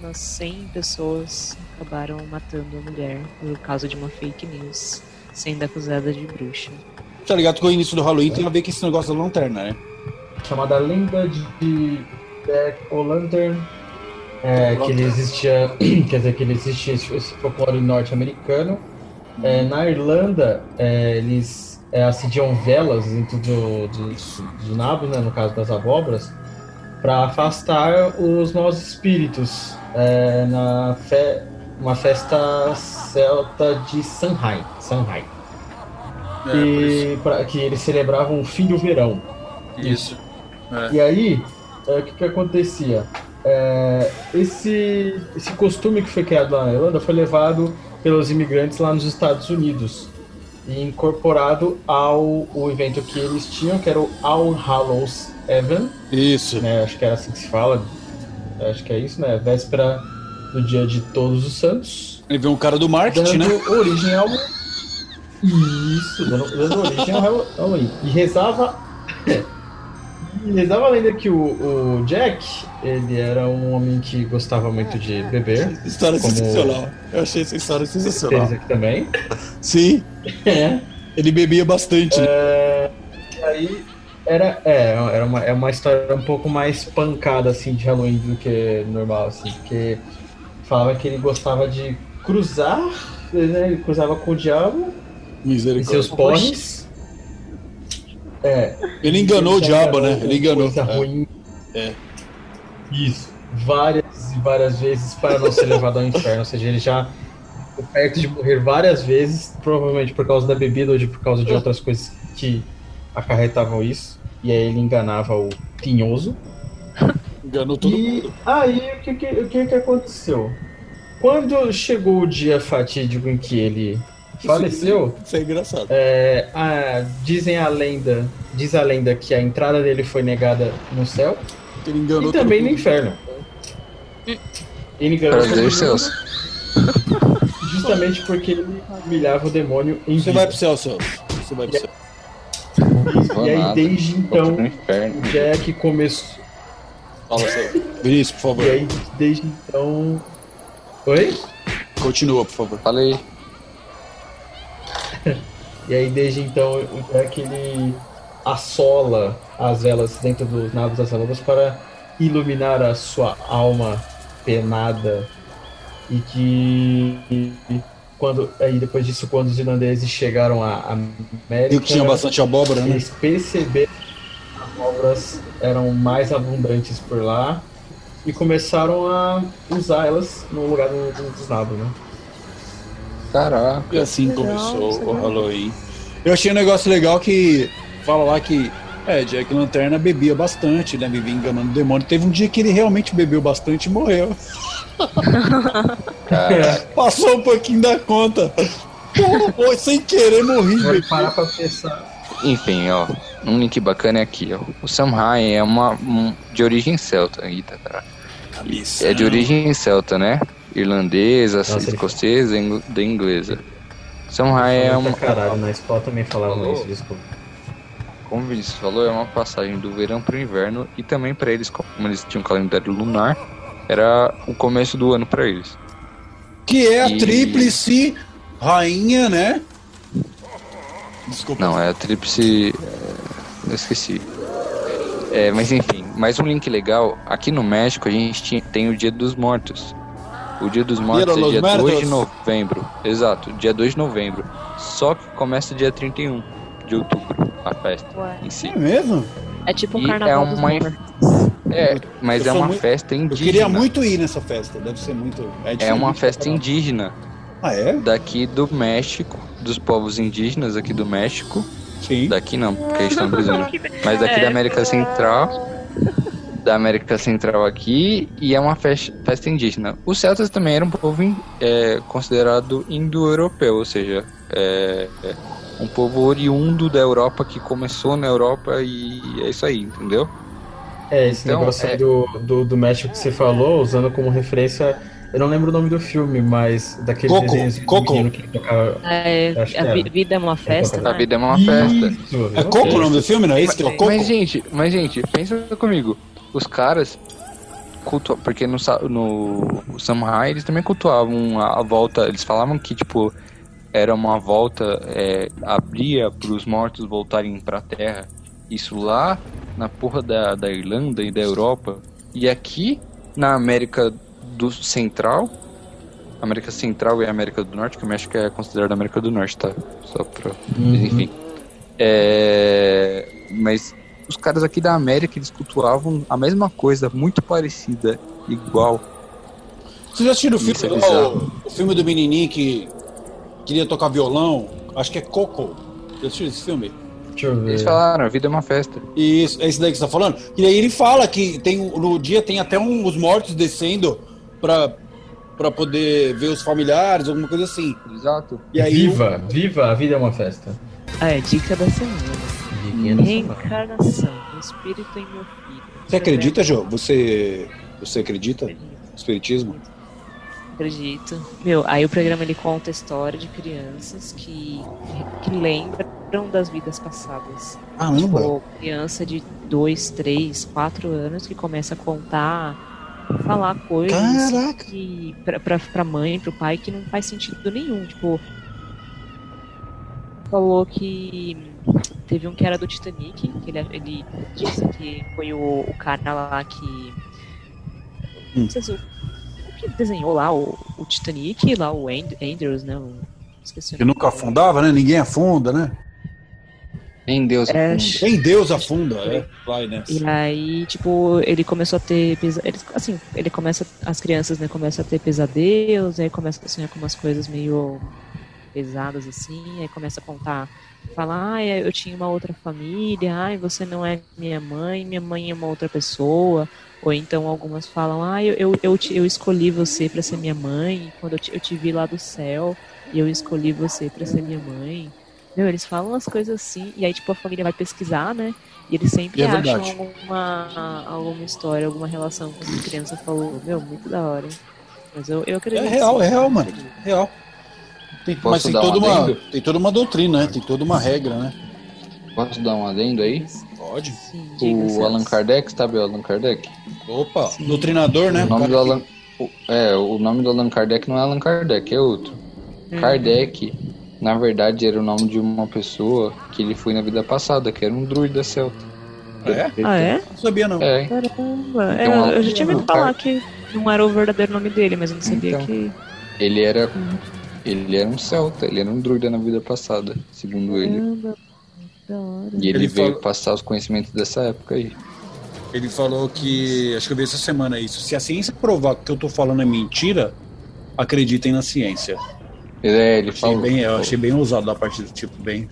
Umas 100 pessoas acabaram matando a mulher por causa de uma fake news, sendo acusada de bruxa. Tá ligado que o início do Halloween tem a ver com esse negócio da lanterna, né? Chamada Lenda de Jack O'Lantern. É, que ele existia, quer dizer, que ele existia esse folclore norte-americano. É, na Irlanda, é, eles é, acendiam velas dentro do, do, do nabo, né, no caso das abóboras, para afastar os maus espíritos é, na fe, uma festa celta de Sanhai. Sanhai. É, e pra, que eles celebravam o fim do verão. Isso. É. E aí, é, o que, que acontecia? É, esse, esse costume que foi criado lá na Irlanda foi levado pelos imigrantes lá nos Estados Unidos e incorporado ao o evento que eles tinham, que era o All Hallows Even. Isso. Né, acho que era assim que se fala. Acho que é isso, né? Véspera do dia de Todos os Santos. E veio um cara do marketing, dando né? origem ao. Isso, dando, dando origem ao Halloween. E rezava. e rezava a lenda que o, o Jack, ele era um homem que gostava muito de beber. História como... sensacional. Eu achei essa história sensacional. Aqui também. Sim. É. Ele bebia bastante. Né? É... E aí era, é, era uma, é uma história um pouco mais pancada assim de Halloween do que normal, assim, porque falava que ele gostava de cruzar, né? Ele cruzava com o diabo e seus porres. É, Ele enganou o já diabo, né? Ele enganou. Coisa É. ruim. É. Isso. Várias e várias vezes para não ser levado ao inferno. Ou seja, ele já ficou perto de morrer várias vezes, provavelmente por causa da bebida ou de, por causa de outras coisas que acarretavam isso. E aí ele enganava o tinhoso. Enganou todo e mundo. aí o que, que, o que, que aconteceu? Quando chegou o dia fatídico em que ele faleceu, Isso é engraçado. é, a- dizem a lenda, diz a lenda que a entrada dele foi negada no céu e também no mundo. inferno. Ele enganou todo mundo Celso. justamente porque ele humilhava o demônio em Você vida. vai pro céu, Celso. Você vai pro céu. Vou E aí nada. desde então o Jack começou. Fala. Vinícius, por favor. E aí desde então. Oi? Continua, por favor. Falei. E aí desde então o Jack ele assola as velas dentro dos nabos das lâmpadas para iluminar a sua alma penada e que quando aí depois disso quando os irlandeses chegaram à América Viu que tinha bastante abóbora, né? eles perceberam que as obras eram mais abundantes por lá e começaram a usar elas no lugar do- do- dos nabos, né? Caraca. E assim Legal, começou é o. Halloween. Eu achei um negócio legal que fala lá que é, Jack Lanterna bebia bastante, né? Vivia enganando o demônio. Teve um dia que ele realmente bebeu bastante e morreu. Passou um pouquinho da conta. Pô, sem querer morri, parar pra pensar. Enfim, ó. Um link bacana é aqui, ó. O Samhain é uma um- de origem celta. Eita, cara. É de origem celta, né? Irlandesa, Nossa, escocesa, ing- da inglesa. Samhain é uma. caralho, na escola também falavam Falou? isso, desculpa. Como o Vinícius falou, é uma passagem do verão para o inverno e também para eles, como eles tinham um calendário lunar, era o começo do ano para eles. Que é a E- tríplice rainha, né? Desculpa. Não, é a tríplice. é, Eu esqueci. É, mas enfim, mais um link legal. Aqui no México a gente tinha- tem o Dia dos Mortos. O Dia dos Mortos Dia é dia 2 de novembro. Exato, dia 2 de novembro. Só que começa dia 31 de outubro, a festa Ué. em si. É mesmo? É tipo um E carnaval é dos uma- mortos. É, mas Eu é uma muito- festa Eu indígena. queria muito ir nessa festa. Deve ser muito. É diferente uma festa indígena Ah, é? daqui do México, dos povos indígenas aqui do México. Sim. Daqui não, porque eles estão no Brasil. Mas daqui É. da América Central. Da América Central aqui, e é uma festa, festa indígena. Os celtas também eram um povo in- é, considerado indo-europeu, ou seja, é, é um povo oriundo da Europa que começou na Europa e é isso aí, entendeu? É, esse Então, negócio aí é- do, do, do México que você falou, usando como referência. Eu não lembro o nome do filme, mas daquele Coco, desenho do Coco. que tocava. É, a era. vi- vida é uma festa, A né? vida é uma festa. Isso, É Coco o nome do filme, não é esse que é o Coco? Mas, gente, mas, gente, pensa comigo. Os caras cultuavam, porque no, no Samurai eles também cultuavam a, a volta, eles falavam que, tipo, era uma volta, é, abria pros mortos voltarem pra terra. Isso lá na porra da, da Irlanda e da Europa. E aqui na América do Central, América Central e América do Norte, que o México é considerado América do Norte, tá? Só pra. Mas, enfim. É, Mas os caras aqui da América eles cultuavam a mesma coisa, muito parecida, igual. Você já assistiu o filme, Isso é lá, bizarro. o, o filme do menininho que queria tocar violão? Acho que é Coco. Já assistiu esse filme? Eu. Eles falaram, a vida é uma festa. Isso, é esse daí que você tá falando? E aí ele fala que tem, no dia tem até um, os mortos descendo pra, pra poder ver os familiares, alguma coisa assim. Exato. E aí Viva, viva, a vida é uma festa. Ah, é dica da semana. Reencarnação. O espírito em meu filho. Você acredita, Jô? Você, você acredita no espiritismo? Acredito. Meu, aí o programa ele conta a história de crianças que, que lembram das vidas passadas. Caramba! Tipo, criança de 2, 3, 4 anos que começa a contar, falar coisas Caraca! que, pra, pra, pra mãe, pro pai, que não faz sentido nenhum. Tipo, falou que teve um que era do Titanic, que ele, ele disse que foi o, o cara lá que. Hum. Não sei se o, o que desenhou lá o, o Titanic, lá o And, Andrews, né? O, Esqueci o Que nome. nunca afundava, né? Ninguém afunda, né? Em Deus. É, afunda. Nem Deus afunda, é. Vai nessa. E aí, tipo, ele começou a ter pesa... ele, assim, ele começa as crianças, né, começam a ter pesadelos, aí começa a sonhar com umas coisas meio pesadas assim, aí começa a contar, falar, ai, eu tinha uma outra família, ai, você não é minha mãe, minha mãe é uma outra pessoa, ou então algumas falam, ai, eu, eu, eu, te- eu escolhi você para ser minha mãe, quando eu te, eu te vi lá do céu, e eu escolhi você para ser minha mãe. Meu, eles falam umas coisas assim, e aí, tipo, a família vai pesquisar, né? E eles sempre E é acham verdade. alguma, alguma história, alguma relação com essa criança falou. Meu, muito da hora, hein? Mas eu, eu acredito. É real, sim. é real, mano. Real. Tem, Posso mas tem dar um toda, uma, tem toda uma doutrina, né? Tem toda uma regra, né? Posso dar um adendo aí? Pode. Sim, O. Allan Kardec, sabe o Allan Kardec? Opa, Sim. doutrinador, né? O nome do Allan, o- é, o nome do Allan Kardec não é Allan Kardec, é outro. Hum. Kardec, na verdade, era o nome de uma pessoa que ele foi na vida passada, que era um druida celta. É? Ah, é? Não sabia, não. É, Caramba. É, Então, eu já tinha ouvido falar que não era o verdadeiro nome dele, mas eu não sabia Então. que. ele era ele era um celta, ele era um druida na vida passada, segundo ele. Caramba. E ele, Ele veio falou- passar os conhecimentos dessa época aí. Ele falou que. Acho que eu vi essa semana isso. Se a ciência provar que o que eu tô falando é mentira, acreditem na ciência. É, ele Achei falou. bem, eu achei bem ousado da parte do tipo, bem.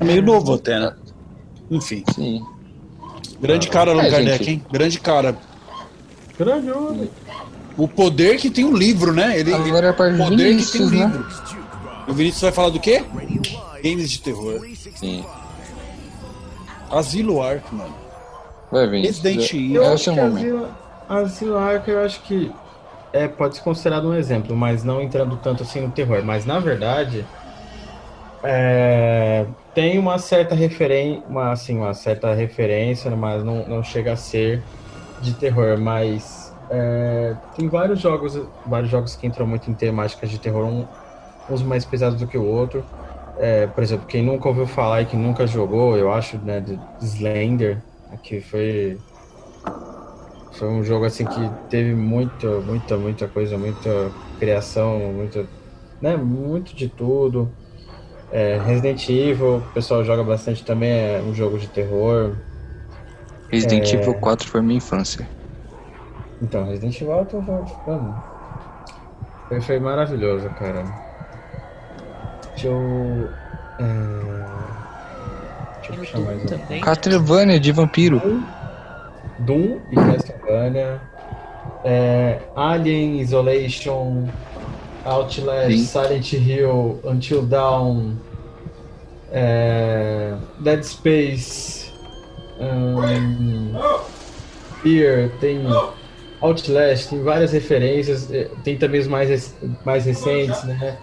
É meio novo até, né? Enfim. Sim. Grande cara, Allan É, Kardec, gente. hein? Grande cara. Grande homem. O poder que tem um livro, né? Ele, Agora é a parte o poder que tem um Vinícius, né? livro. O Vinícius vai falar do quê? Games de terror. Sim. Asilo Ark, mano. Vai, vir. Resident É, Evil. é o acho que momento. Asilo, Asilo Arca eu acho que é, pode ser considerado um exemplo, mas não entrando tanto assim no terror. Mas na verdade é, tem uma certa referência, assim, uma certa referência, mas não, não chega a ser de terror. Mas é, tem vários jogos, vários jogos que entram muito em temáticas de terror, um- uns mais pesados do que o outro. É, por exemplo, quem nunca ouviu falar e que nunca jogou, eu acho, né, de Slender, que foi foi um jogo assim que teve muita, muita, muita coisa, muita criação, muita, né, muito de tudo. É, Resident Evil, o pessoal joga bastante também, é um jogo de terror. Resident É. Evil 4 foi minha infância. Então, Resident Evil eu tô mano, foi, foi maravilhoso, cara. Deixa eu. é, Deixa eu puxar mais um. também. Castlevania de vampiro. Doom e Castlevania, é, Alien Isolation, Outlast, Sim. Silent Hill, Until Dawn, é, Dead Space, hum, Fear, tem Outlast, tem várias referências, é, tem também os mais, mais recentes, né?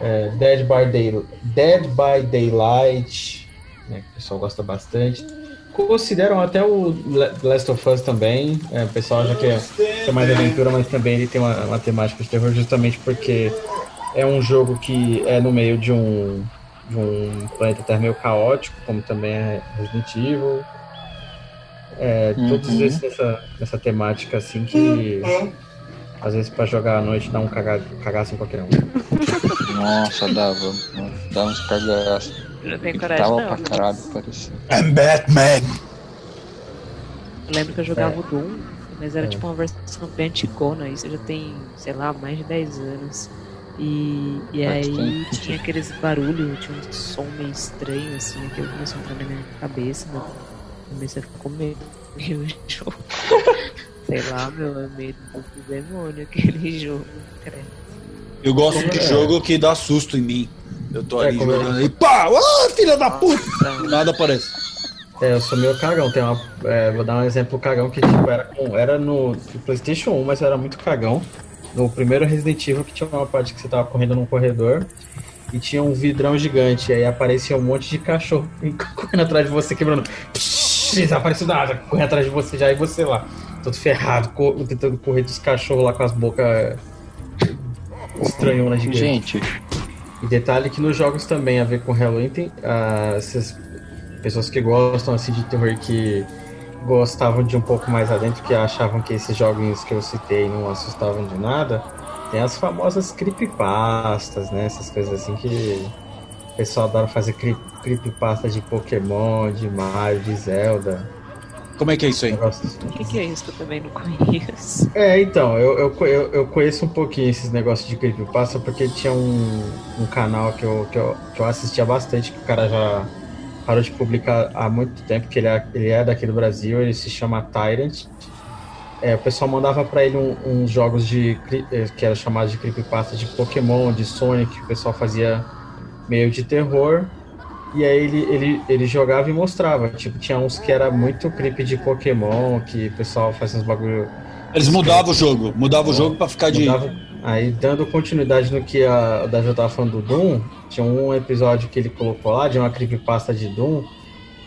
É, Dead, by Day, Dead by Daylight, né, que o pessoal gosta bastante. Consideram até o Last of Us também. É, o pessoal já quer, quer mais aventura, mas também ele tem uma, uma temática de terror, justamente porque é um jogo que é no meio de um, de um planeta Terra meio caótico, como também é Resident Evil. É, Todos Uhum. esses nessa, nessa temática assim que às vezes pra jogar à noite dá um caga, cagaço em qualquer um. Nossa, dava. Dava uns cagaços. Eu não tenho coragem, Tava não. pra caralho, parecia. I'm Batman. Eu lembro que eu jogava o Doom, mas era É. tipo uma versão bem antigona, isso já tem, sei lá, mais de 10 anos. E, e aí tinha aqueles barulhos, tinha um som meio estranho, assim, que eu começou a entrar na minha cabeça, né? Comecei a ficar com medo. E o jogo. sei lá, meu, é medo do demônio aquele jogo, credo. Eu gosto de É. jogo que dá susto em mim. Eu tô É, ali eu- jogando e pá! Ah, filha da puta! Nada aparece. É, eu sou meio cagão. Tem uma, é, vou dar um exemplo cagão que tipo, era, com- era no, PlayStation 1, mas eu era muito cagão. No primeiro Resident Evil, que tinha uma parte que você tava correndo num corredor e tinha um vidrão gigante. E aí aparecia um monte de cachorro correndo atrás de você, quebrando. Psh, Desapareceu da asa, correndo atrás de você já e você lá, todo ferrado, co- tentando correr dos cachorros lá com as bocas estranhonas gigantes. Gente, E detalhe que nos jogos também a ver com Halloween tem ah, essas pessoas que gostam assim de terror que gostavam de um pouco mais adentro, que achavam que esses jogos que eu citei não assustavam de nada. Tem as famosas creepypastas, né? Essas coisas assim que o pessoal adora fazer creep, creepypasta de Pokémon, de Mario, de Zelda. Como é que é isso aí? O que, que é isso que eu também não conheço? É, então, eu, eu, eu, conheço um pouquinho esses negócios de creepypasta porque tinha um, um canal que eu, que, eu, que eu assistia bastante, que o cara já parou de publicar há muito tempo, que ele é, ele é daqui do Brasil, ele se chama Tyrant. É, o pessoal mandava pra ele um- uns jogos de eh, que era chamado de creepypasta de Pokémon, de Sonic, que o pessoal fazia meio de terror. E aí ele, ele, ele jogava e mostrava. Tipo, tinha uns que era muito creepy de Pokémon, que o pessoal fazia uns bagulho Eles mudavam o jogo, mudavam o jogo pra ficar de. Mudava- Aí, dando continuidade no que a, o Davi tava falando do Doom, tinha um episódio que ele colocou lá, de uma creepypasta de Doom,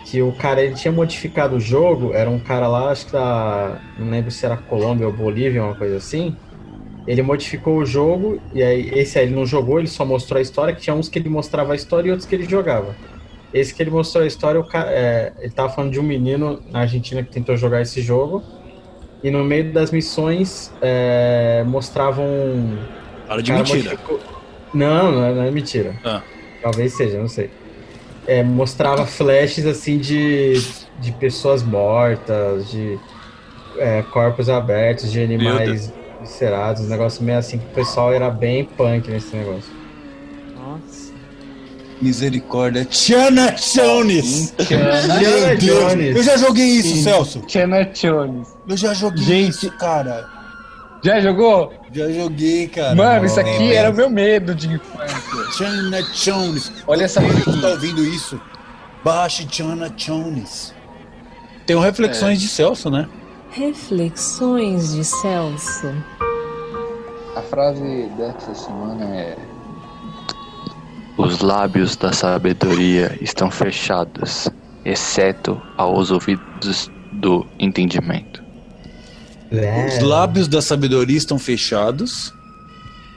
que o cara ele tinha modificado o jogo, era um cara lá, acho que da. Não lembro se era Colômbia ou Bolívia, uma coisa assim. Ele modificou o jogo, e aí esse aí ele não jogou, ele só mostrou a história, que tinha uns que ele mostrava a história e outros que ele jogava. Esse que ele mostrou a história, é, ele tava falando de um menino na Argentina que tentou jogar esse jogo. E no meio das missões é, mostravam. Para de mentira. modificou- Não, não é, não é mentira. Ah. Talvez seja, não sei. É, mostrava flashes assim de, de pessoas mortas, de é, corpos abertos, de animais viscerados, um negócio meio assim que o pessoal era bem punk nesse negócio. Misericórdia. Tiana Jones! Tiana Meu Deus! Jones. Eu já joguei isso, Sim. Celso. Tiana Jones. Eu já joguei Gente. isso, cara. Já jogou? Já joguei, cara. Mano, isso aqui Nossa. era o meu medo de infância. Tiana Jones. Olha essa musiquinha. tá ouvindo isso? Baixe Tiana Jones. Tem um Reflexões de Celso, né? Reflexões de Celso. A frase dessa semana é: Os lábios da sabedoria estão fechados, exceto aos ouvidos do entendimento. Os lábios da sabedoria estão fechados.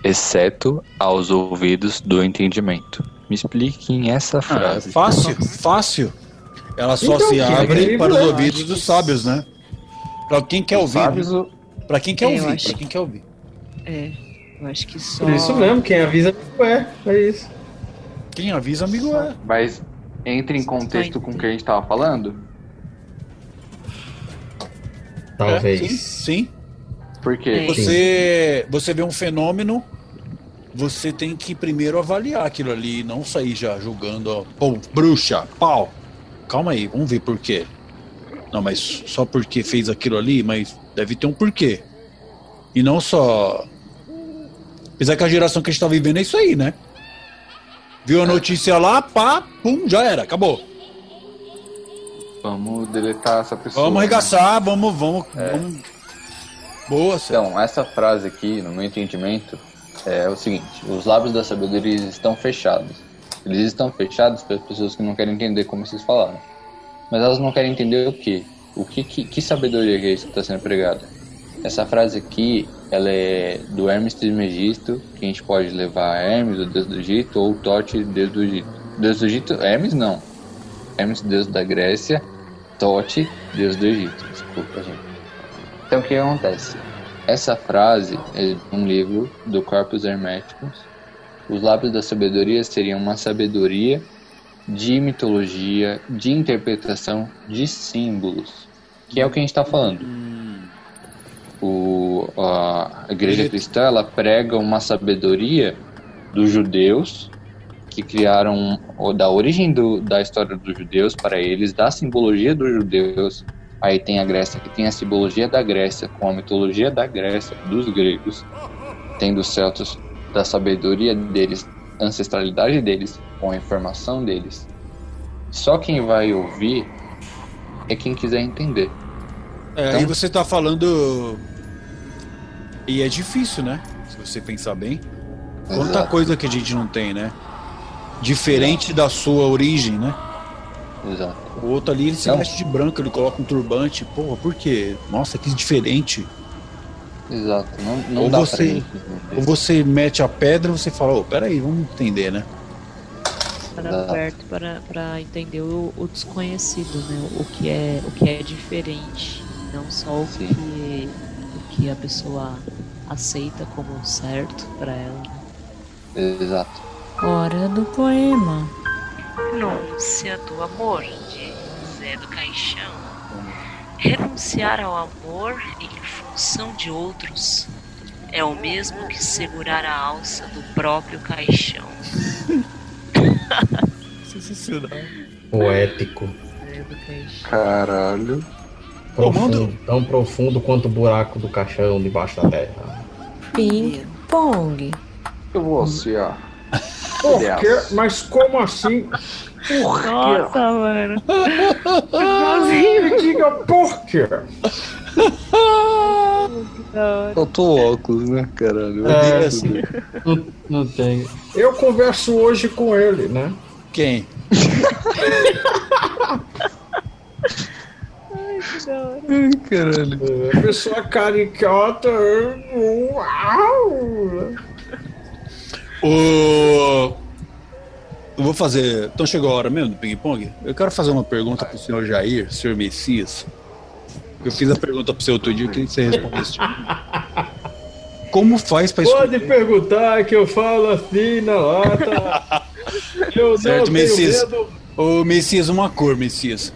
Exceto aos ouvidos do entendimento. Me expliquem essa Ah, frase. fácil, fácil. Ela só Então, se abre para os eu ouvidos dos sábios, né? Pra quem quer Os ouvir. sábios, né? Pra quem quer É, ouvir. acho Pra quem quer ouvir. É. Eu acho que só. Por isso mesmo, quem avisa é, é isso. Quem avisa, amigo, é. Mas entra em contexto com o que a gente tava falando? Talvez. É, sim, sim. Por quê? Você, você vê um fenômeno, você tem que primeiro avaliar aquilo ali, não sair já julgando, ó, pô, bruxa, pau. Calma aí, vamos ver por quê. Não, mas só porque fez aquilo ali, mas deve ter um porquê. E não só. Apesar que a geração que a gente tá vivendo é isso aí, né? Viu a notícia lá, pá, pum, já era, acabou. Vamos deletar essa pessoa. Vamos né? arregaçar, vamos, vamos, vamos. Boa. Então, essa frase aqui, no meu entendimento, é o seguinte: os lábios da sabedoria estão fechados. Eles estão fechados para as pessoas que não querem entender como vocês falaram. Mas elas não querem entender o quê? O que, que, que sabedoria que é isso que está sendo pregada? Essa frase aqui, ela é do Hermes Trismegisto, que a gente pode levar Hermes, o deus do Egito, ou Tote, deus do Egito. Deus do Egito, Hermes não. Hermes, deus da Grécia, Tote, deus do Egito. Desculpa, gente. Então o que acontece? Essa frase é um livro do Corpus Hermeticus. Os lábios da sabedoria seriam uma sabedoria de mitologia, de interpretação de símbolos, que é o que a gente está falando. O, a igreja cristã ela prega uma sabedoria dos judeus que criaram ou da origem do, da história dos judeus para eles, da simbologia dos judeus. Aí tem a Grécia que tem a simbologia da Grécia com a mitologia da Grécia, dos gregos. Tem dos celtas da sabedoria deles, ancestralidade deles, com a informação deles. Só quem vai ouvir é quem quiser entender. É, Então- aí você tá falando. E é difícil, né? Se você pensar bem. Quanta Exato. coisa que a gente não tem, né? Diferente da sua origem, né? Exato. O outro ali ele se Não. veste de branco, ele coloca um turbante. Porra, por quê? Nossa, que diferente. Exato. Não, não Ou dá você- pra gente Ou você mete a pedra você fala, ô, peraí, vamos entender, né? Exato. aberto para, para entender o, o desconhecido, né? O que é, o que é diferente. Não só o Sim. que, o que a pessoa aceita como certo pra ela. Exato. Hora do poema. Renúncia do amor, de Zé do Caixão. Renunciar ao amor em função de outros é o mesmo que segurar a alça do próprio caixão. Sensacional. Poético. Zé do Caixão. Caralho. Profundo, tão profundo quanto o buraco do caixão debaixo da terra. Ping pong. Eu vou assim, ó. Por quê? Mas como assim? Nossa, mano. Me diga por quê? Faltou óculos, né, caralho? É, assim. Não, não tem. Eu converso hoje com ele, né? Quem? Ai, caralho. É, pessoa caricata. Uau! O... Eu vou fazer. Então chegou a hora mesmo do ping-pong? Eu quero fazer uma pergunta pro senhor Jair, senhor Messias. Eu fiz a pergunta pro seu outro dia, eu queria que você respondesse. Como faz pra Pode escolher? perguntar que eu falo assim na lata. Eu Certo, não Messias. medo. Ô, Messias, uma cor, Messias.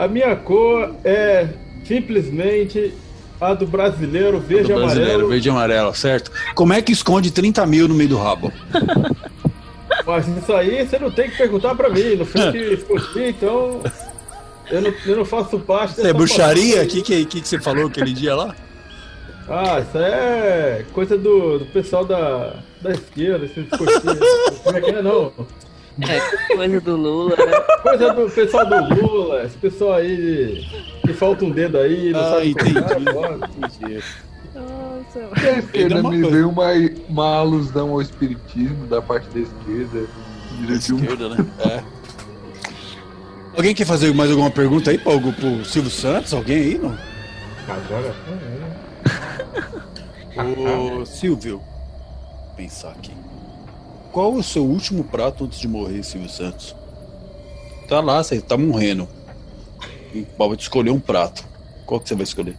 A minha cor é simplesmente a do brasileiro verde e brasileiro, amarelo. verde e amarelo, certo? Como é que esconde 30 mil no meio do rabo? Mas isso aí você não tem que perguntar pra mim. Não foi que escolhi, então. Eu não, eu não faço parte é dessa bruxaria? O que, que, que, você falou aquele dia lá? Ah, isso é coisa do, do pessoal da, da esquerda, esses coxinhas. Como é que é, não? É, coisa do Lula, né? Coisa do pessoal do Lula, esse pessoal aí que falta um dedo aí, não Ah, sabe entendi. bora. Entendi. Nossa, É, Ainda ainda uma me coisa. veio uma, uma alusão ao espiritismo da parte da esquerda. Um- Esquerda, né? É. Alguém quer fazer mais alguma pergunta aí pro, pro Silvio Santos? Alguém aí, não? Agora. Ô, Silvio, vou pensar aqui. Qual o seu último prato antes de morrer, Silvio Santos? Tá lá, você tá morrendo. E pode escolher um prato. Qual que você vai escolher?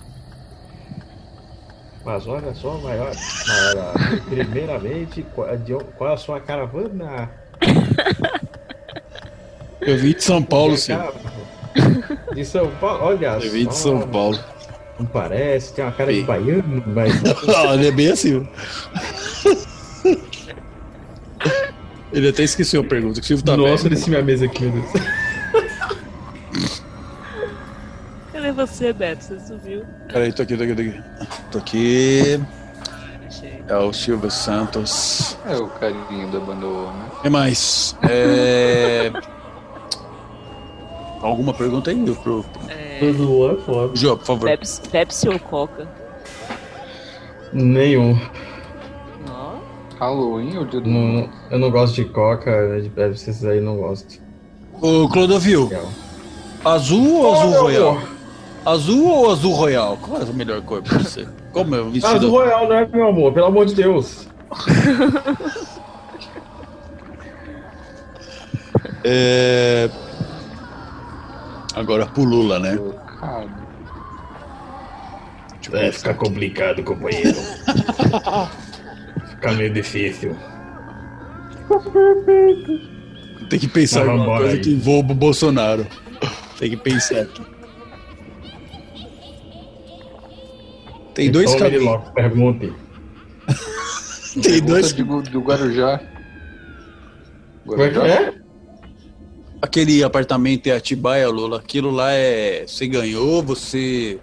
Mas olha só, maior. maior primeiramente, qual, é a sua caravana? Eu vim de São Paulo. Cara, De São Paulo, olha Eu vim de São Paulo. Não parece, tem uma cara de baiano, mas. Ele é bem assim. Ele até esqueceu a pergunta. que O Silvio tá Nossa, velho. minha mesa aqui, meu Deus. Cadê você, Beto? Você sumiu? Peraí, tô aqui, tô aqui, tô aqui. Tô aqui. É o Silvio Santos. É o carinho da banda O, né? O que mais? É... Alguma pergunta aí pro, pro... Tudo é. Jô, por favor. Pepsi, Pepsi ou Coca? Nenhum. Halloween ou dia do Não, eu não gosto de coca, de Pepsi, esses aí não gosto. Ô, Clodovil, azul ou azul royal? amor. Azul ou azul royal? Qual é a melhor cor pra você? Como é o vestido? Azul Royal, não é, meu amor? Pelo amor de Deus. É... Agora pro Lula, né? Eu É, pensar fica aqui. complicado, companheiro. fica meio difícil. Tem que pensar em alguma coisa aí. que envolva o Bolsonaro. Tem que pensar aqui. Tem dois Então, caminhos. Miriloco, pergunte. Tem dois. do, do Guarujá. É Guarujá? é? Aquele apartamento em Atibaia, Lula, aquilo lá é. Você ganhou, você.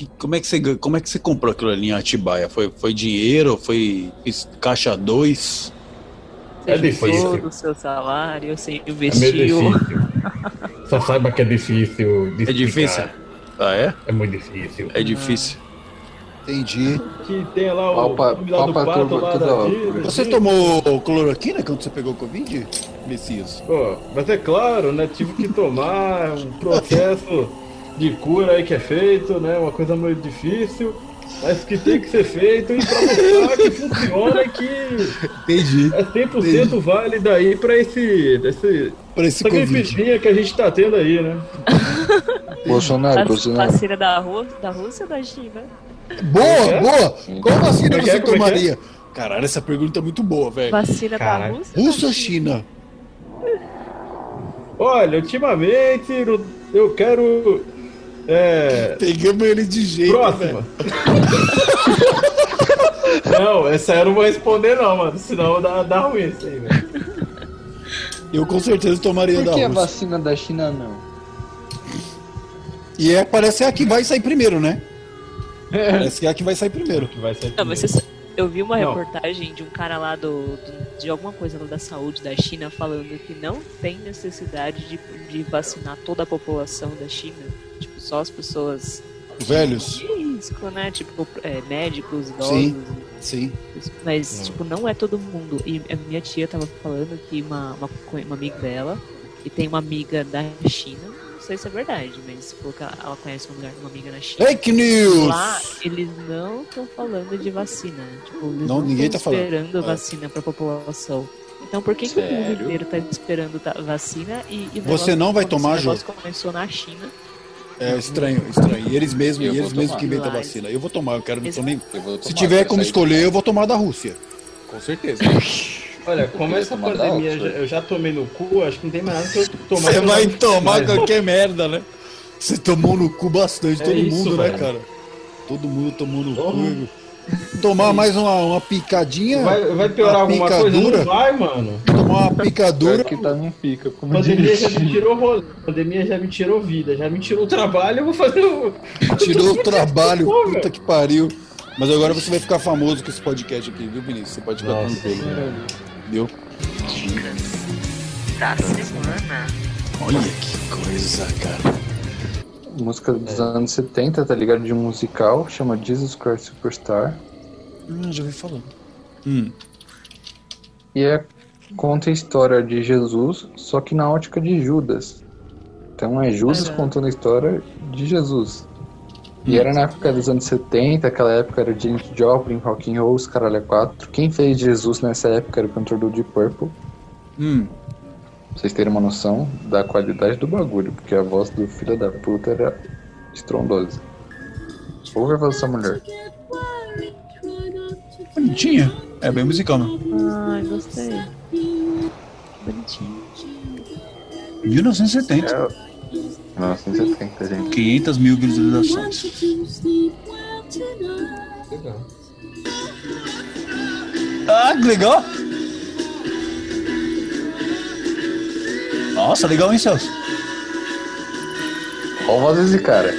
Que- como, é que você como é que você comprou aquilo ali em Atibaia? Foi, foi dinheiro? Foi caixa 2? você É difícil. do seu salário, você É investiu. difícil. Só saiba que é difícil. de É difícil? Ah, é? É muito difícil. É difícil. Entendi. Que tem lá o Palpa- nome lá do pato tudo- lá da Disney. Você tomou cloroquina quando você pegou Covid, Messias? Pô, mas é claro, né? Tive que tomar um processo de cura aí que é feito, né? Uma coisa meio difícil, mas que tem que ser feito e pra mostrar que funciona e que Entendi. é 100% válido aí pra esse, esse, Pra esse essa gripezinha que a gente tá tendo aí, né? Bolsonaro, Vac- Bolsonaro. Vacina da, Rú- da Rússia ou da China? Boa, boa! Qual vacina é que é? você é é? tomaria? Caralho, essa pergunta é muito boa, velho. Vacina da Caralho. Rússia? Rússia ou China? Olha, ultimamente eu quero. É. Pegamos ele de jeito, Próxima. não, essa eu não vou responder, não, mano. Senão dá, dá ruim isso aí, velho. Eu com certeza tomaria Por da que a Rússia. vacina da China não? E é, parece a que vai sair primeiro, né? Parece que é a que vai sair primeiro. Que vai ser Não, mas você, eu vi uma Não. reportagem de um cara lá do, do- de alguma coisa lá da saúde da China falando que não tem necessidade de, de vacinar toda a população da China. Só as pessoas Velhos? de risco, né? Tipo, é, médicos, idosos. Sim. Sim. Mas, Não. tipo, não é todo mundo. E a minha tia tava falando que uma, uma, uma amiga dela, e tem uma amiga da China, não sei se é verdade, mas falou que ela, ela conhece uma, mulher, uma amiga na China. Fake news! Lá, eles não estão falando de vacina. Tipo, eles Não, não, ninguém tá falando. esperando É. vacina pra população. Então por que, que o mundo inteiro tá esperando vacina e, e Você negócio- não vai tomar, negócio começou na China. É estranho, estranho. E eles mesmos, Eu e eles mesmos tomar. que inventam a vacina. Eu vou tomar, eu quero não tô nem. Vou Se tomar, tiver como escolher, eu vou tomar da Rússia. Com certeza. Olha, como essa tomar pandemia já, eu já tomei no cu, acho que não tem mais nada que eu tomar. Você vai não- tomar qualquer merda, né? Você tomou no cu bastante, É todo isso, mundo, né, cara? Todo mundo tomou no Porra. cu. Tomar mais uma, uma picadinha, Vai, vai piorar Uma alguma coisa? picadura? Não vai, mano. tomar uma picadura. que tá, não fica. Como pandemia já me tirou rolê. Pandemia já me tirou vida, já me tirou trabalho, eu vou fazer o. Tirou o trabalho, puta que pariu. Mas agora você vai ficar famoso com esse podcast aqui, viu, Vinícius? Você pode ficar Nossa. tranquilo. Viu? Da semana. Olha que coisa, cara. Música dos anos 70, tá ligado? De um musical, chama Jesus Christ Superstar. Hum, já ouvi falando. Hum. E é, conta a história de Jesus, só que na ótica de Judas. Então é Judas Aham. contando a história de Jesus. E era na época dos anos 70, aquela época era James Joplin, Rock and Roll, os caralho é quatro. Quem fez Jesus nessa época era o cantor do Deep Purple. Hum. Pra vocês terem uma noção da qualidade do bagulho, porque a voz do filho da puta era estrondosa. Ouve a voz dessa mulher. Bonitinha. É bem musical, né? Ai, gostei. Bonitinho. 1970. É... 1970, gente. 500 mil visualizações. Legal. Ah, que legal. Nossa, legal, hein, Celso? Qual voz desse cara?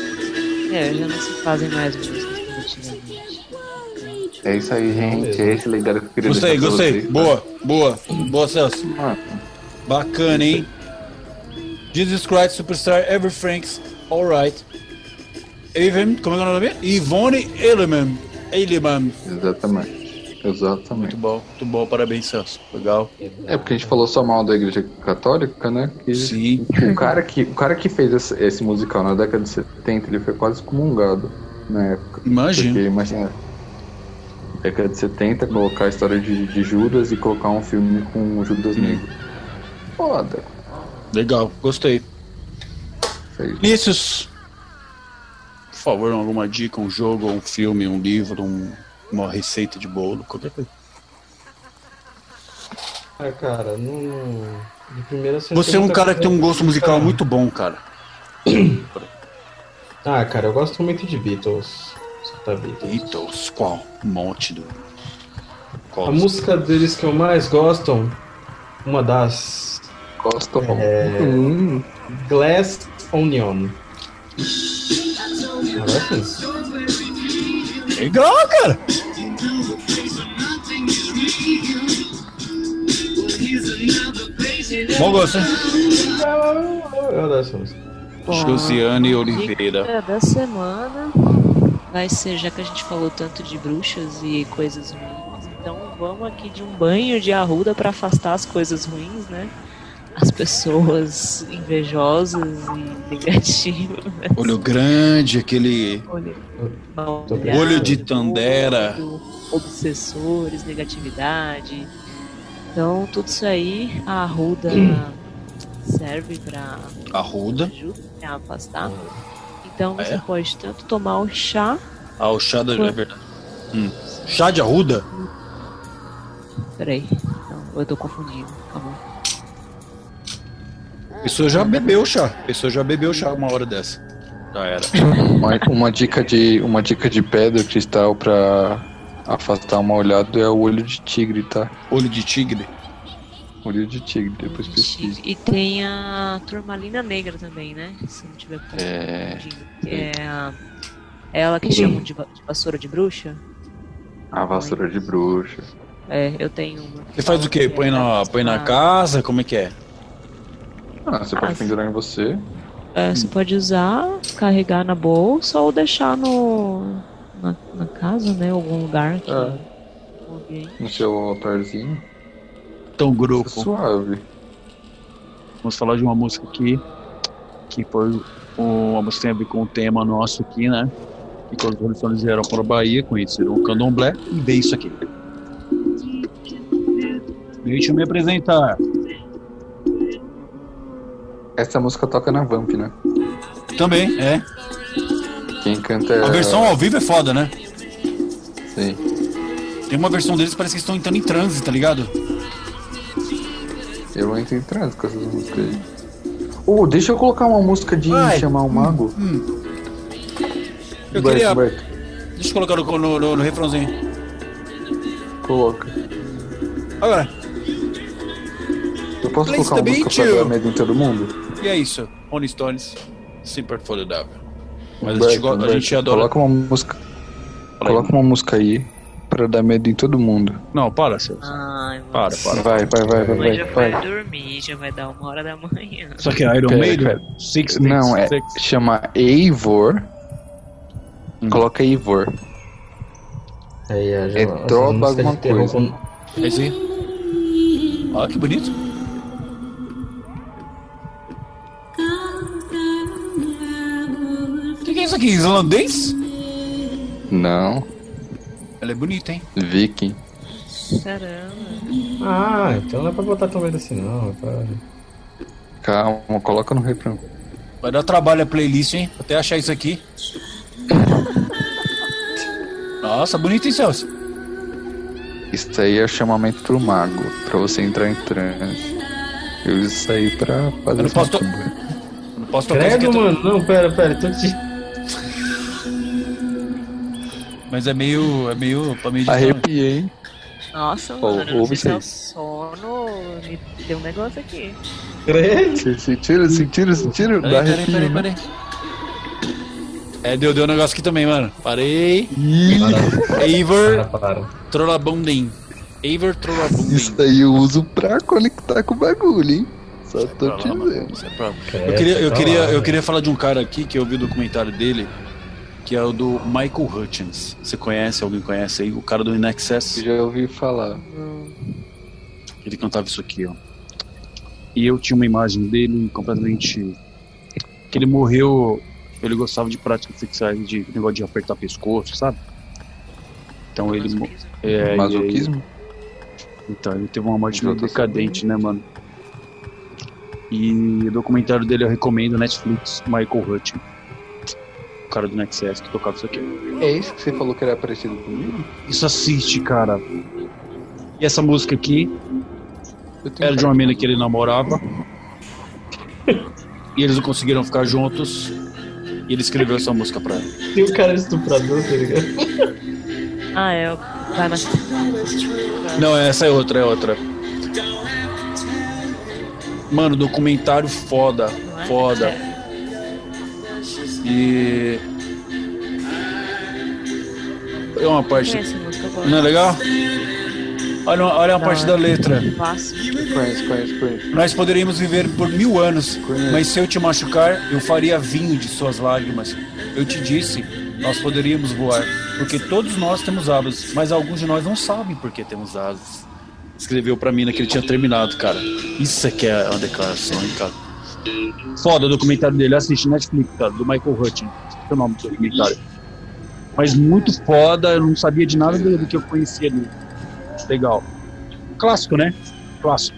É, já não se fazem mais músicas. É isso aí, gente. É esse legado que eu queria Gostei, gostei. vocês, tá? Boa, boa. Boa, Celso. Mano, Bacana, hein? Jesus Christ Superstar Ever Franks. Alright. Even, como é que é o nome? Ivone Eleman. Eleman. exatamente. Exatamente. Muito bom, muito bom. Parabéns, Celso. Legal. É porque a gente falou só mal da igreja católica, né? Que Sim. O cara que, o cara que fez esse, esse musical na década de 70, ele foi quase excomungado na época. Imagina. Porque imagina, década de 70, colocar a história de, de Judas e colocar um filme com o Judas Negro. Foda. Legal, gostei. Vinícius, por favor, alguma dica, um jogo, um filme, um livro, um- uma receita de bolo, qualquer coisa. Ah, cara, não. De primeira Você é um cara que tem um gosto musical muito bom, cara. Ah, cara, eu gosto muito de Beatles. Só Beatles. Beatles, qual? Um monte do. Qual? A música deles que eu mais gosto, uma das Gosto. É. Hum, Glass Onion. Sim. Legal, cara. Bom gosto, hein? Eu música. Josiane Oliveira. dica da semana vai ser, já que a gente falou tanto de bruxas e coisas ruins, então vamos aqui de um banho de arruda para afastar as coisas ruins, né? As pessoas invejosas e negativas. Olho grande, aquele. Olho, Olho de Tandera. Obsessores, negatividade. Então, tudo isso aí, a arruda serve para Arruda. ajuda né, a afastar. Então, você É? pode tanto tomar o chá Ah, o chá da. É verdade. Hum. Chá de arruda? Peraí. Não, eu tô confundindo. Calma. A pessoa já bebeu chá. A pessoa já bebeu chá uma hora dessa. Já era. Uma, uma dica de uma dica de pedra cristal pra afastar uma olhada é o olho de tigre, tá? Olho de tigre. Olho de tigre, depois pesquisa. E tem a turmalina negra também, né? Se não tiver É. é a... Ela que chamam de, va- de vassoura de bruxa? A vassoura de bruxa. É, eu tenho uma. Você faz o quê? Põe na, põe na casa? Como é que é? Ah, você pode Ah, pendurar em você. É, você pode usar, carregar na bolsa ou deixar no. Na, na casa, né? Algum lugar que. É. alguém- no seu altarzinho. Então, Fica grupo. suave. Vamos falar de uma música aqui. Que foi uma música que tem a ver com o tema nosso aqui, né? E quando os revolucionários vieram para a Bahia, conheceram o candomblé e veio isso aqui. Deixa eu me apresentar. Essa música toca na Vamp, né? Também, é. Quem canta é. A versão ao vivo é foda, né? Sim. Tem uma versão deles que parece que estão entrando em transe, tá ligado? Eu entro em transe com essas músicas aí. Ô, deixa eu colocar uma música de Vai. chamar o mago. Eu Vai, queria. vai, Deixa eu colocar no, no, no, no refrãozinho. coloca. Agora, Eu posso Place colocar uma música pra dar medo em todo mundo? E é isso. Rolling Stones, for the Devil. Mas a Humberto, gente, go- a gente adora. Coloca uma música. Coloca uma música aí pra dar medo em todo mundo. Não, para, Celso. Ai. Para, para. Vai, vai, vai, vai, vai. já vai vai. dormir, já vai dar uma hora da manhã. Só que é Iron Maiden? Six Não, é. Six. Chama Eivor. Hum. Coloca Eivor. Aí, a É essas droga músicas de alguma coisa. com- É esse aí. Olha que bonito. Isso aqui? Islandês? Não, Ela é bonita, hein? Viking. Caramba. Ah, então não é pra botar tão medo assim, não. É pra... Calma, coloca no refrão. Vai dar trabalho a playlist, hein? Até achar isso aqui. Nossa, bonito, hein, Celso? Isso aí é chamamento pro mago, pra você entrar em transe. Eu uso isso aí pra fazer Eu não posso to-. Não posso tocar Credo, mano. Não, pera, pera. Tô te... Mas é meio. É meio. Pra meio de Arrepiei, hein? Nossa, Ô, mano, eu não sei se é o sono. Me deu um negócio aqui. Credo. Vocês sentiram, sentiram, sentiram? Dá Peraí, peraí, peraí, né? peraí. É, deu, deu um negócio aqui também, mano. Parei. Para, para. Trollabundem. Eivor Trollabundem. Isso aí eu uso pra conectar com o bagulho, hein? Só tô Pra te lá, dizendo. Isso é pra- Credo, Eu queria, eu, tá queria, lá, eu velho. queria falar de um cara aqui que eu vi o documentário dele, que é o do Michael Hutchins. Você conhece? Alguém conhece aí? O cara do In Excess. Já ouvi falar. Ele cantava isso aqui, ó. E eu tinha uma imagem dele completamente. que ele morreu. Ele gostava de práticas sexuais, de negócio de apertar pescoço, sabe? Então ele. mo- É, Masoquismo? Então, ele teve uma morte meio decadente, né, mano? E o documentário dele eu recomendo, Netflix, Michael Hutchins. O cara do Nexus que tocava isso aqui. É isso que você falou que era parecido comigo? Isso assiste, cara. E essa música aqui era de uma mina que ele namorava. e eles não conseguiram ficar juntos. E ele escreveu essa música pra ela. Tem um cara estuprador, tá ligado? Ah, é. o- Vai na. Não, essa é outra, é outra. Mano, documentário foda. É? Foda. E. É uma parte. A? Não é legal? Olha, uma- olha uma parte hora. da letra. Conheço, conheço, conheço. Nós poderíamos viver por mil anos, Conheço. mas se eu te machucar, eu faria vinho de suas lágrimas. Eu te disse, nós poderíamos voar, porque todos nós temos asas, mas alguns de nós não sabem por que temos asas. Escreveu pra mim que ele tinha terminado, cara. Isso é que é uma declaração, hein, cara. Foda o documentário dele, assiste Netflix, cara, do Michael Hutchins. Esse é o nome do documentário. Mas muito foda, eu não sabia de nada dele que eu conhecia dele. Legal. Clássico, né? Clássico.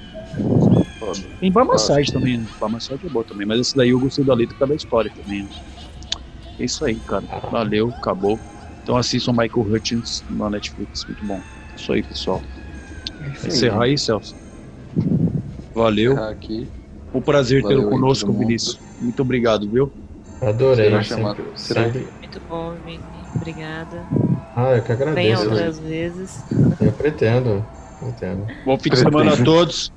Tem Barmassage também, né? Barmassage é boa também, mas esse daí eu gostei da letra da história também. né? É isso aí, cara. Valeu, acabou. Então assistam Michael Hutchins na Netflix, muito bom. Isso aí, pessoal. É isso aí. Encerrar aí, Celso. Valeu. Tá Aqui. Um prazer tê-lo conosco. Vinícius. Muito obrigado, viu? Adorei. Será sempre- chamado- será sempre- Muito bom, Vini. Obrigada. Ah, eu que Venha agradeço. outras vezes. Eu pretendo. Pretendo. Bom fim de semana a todos.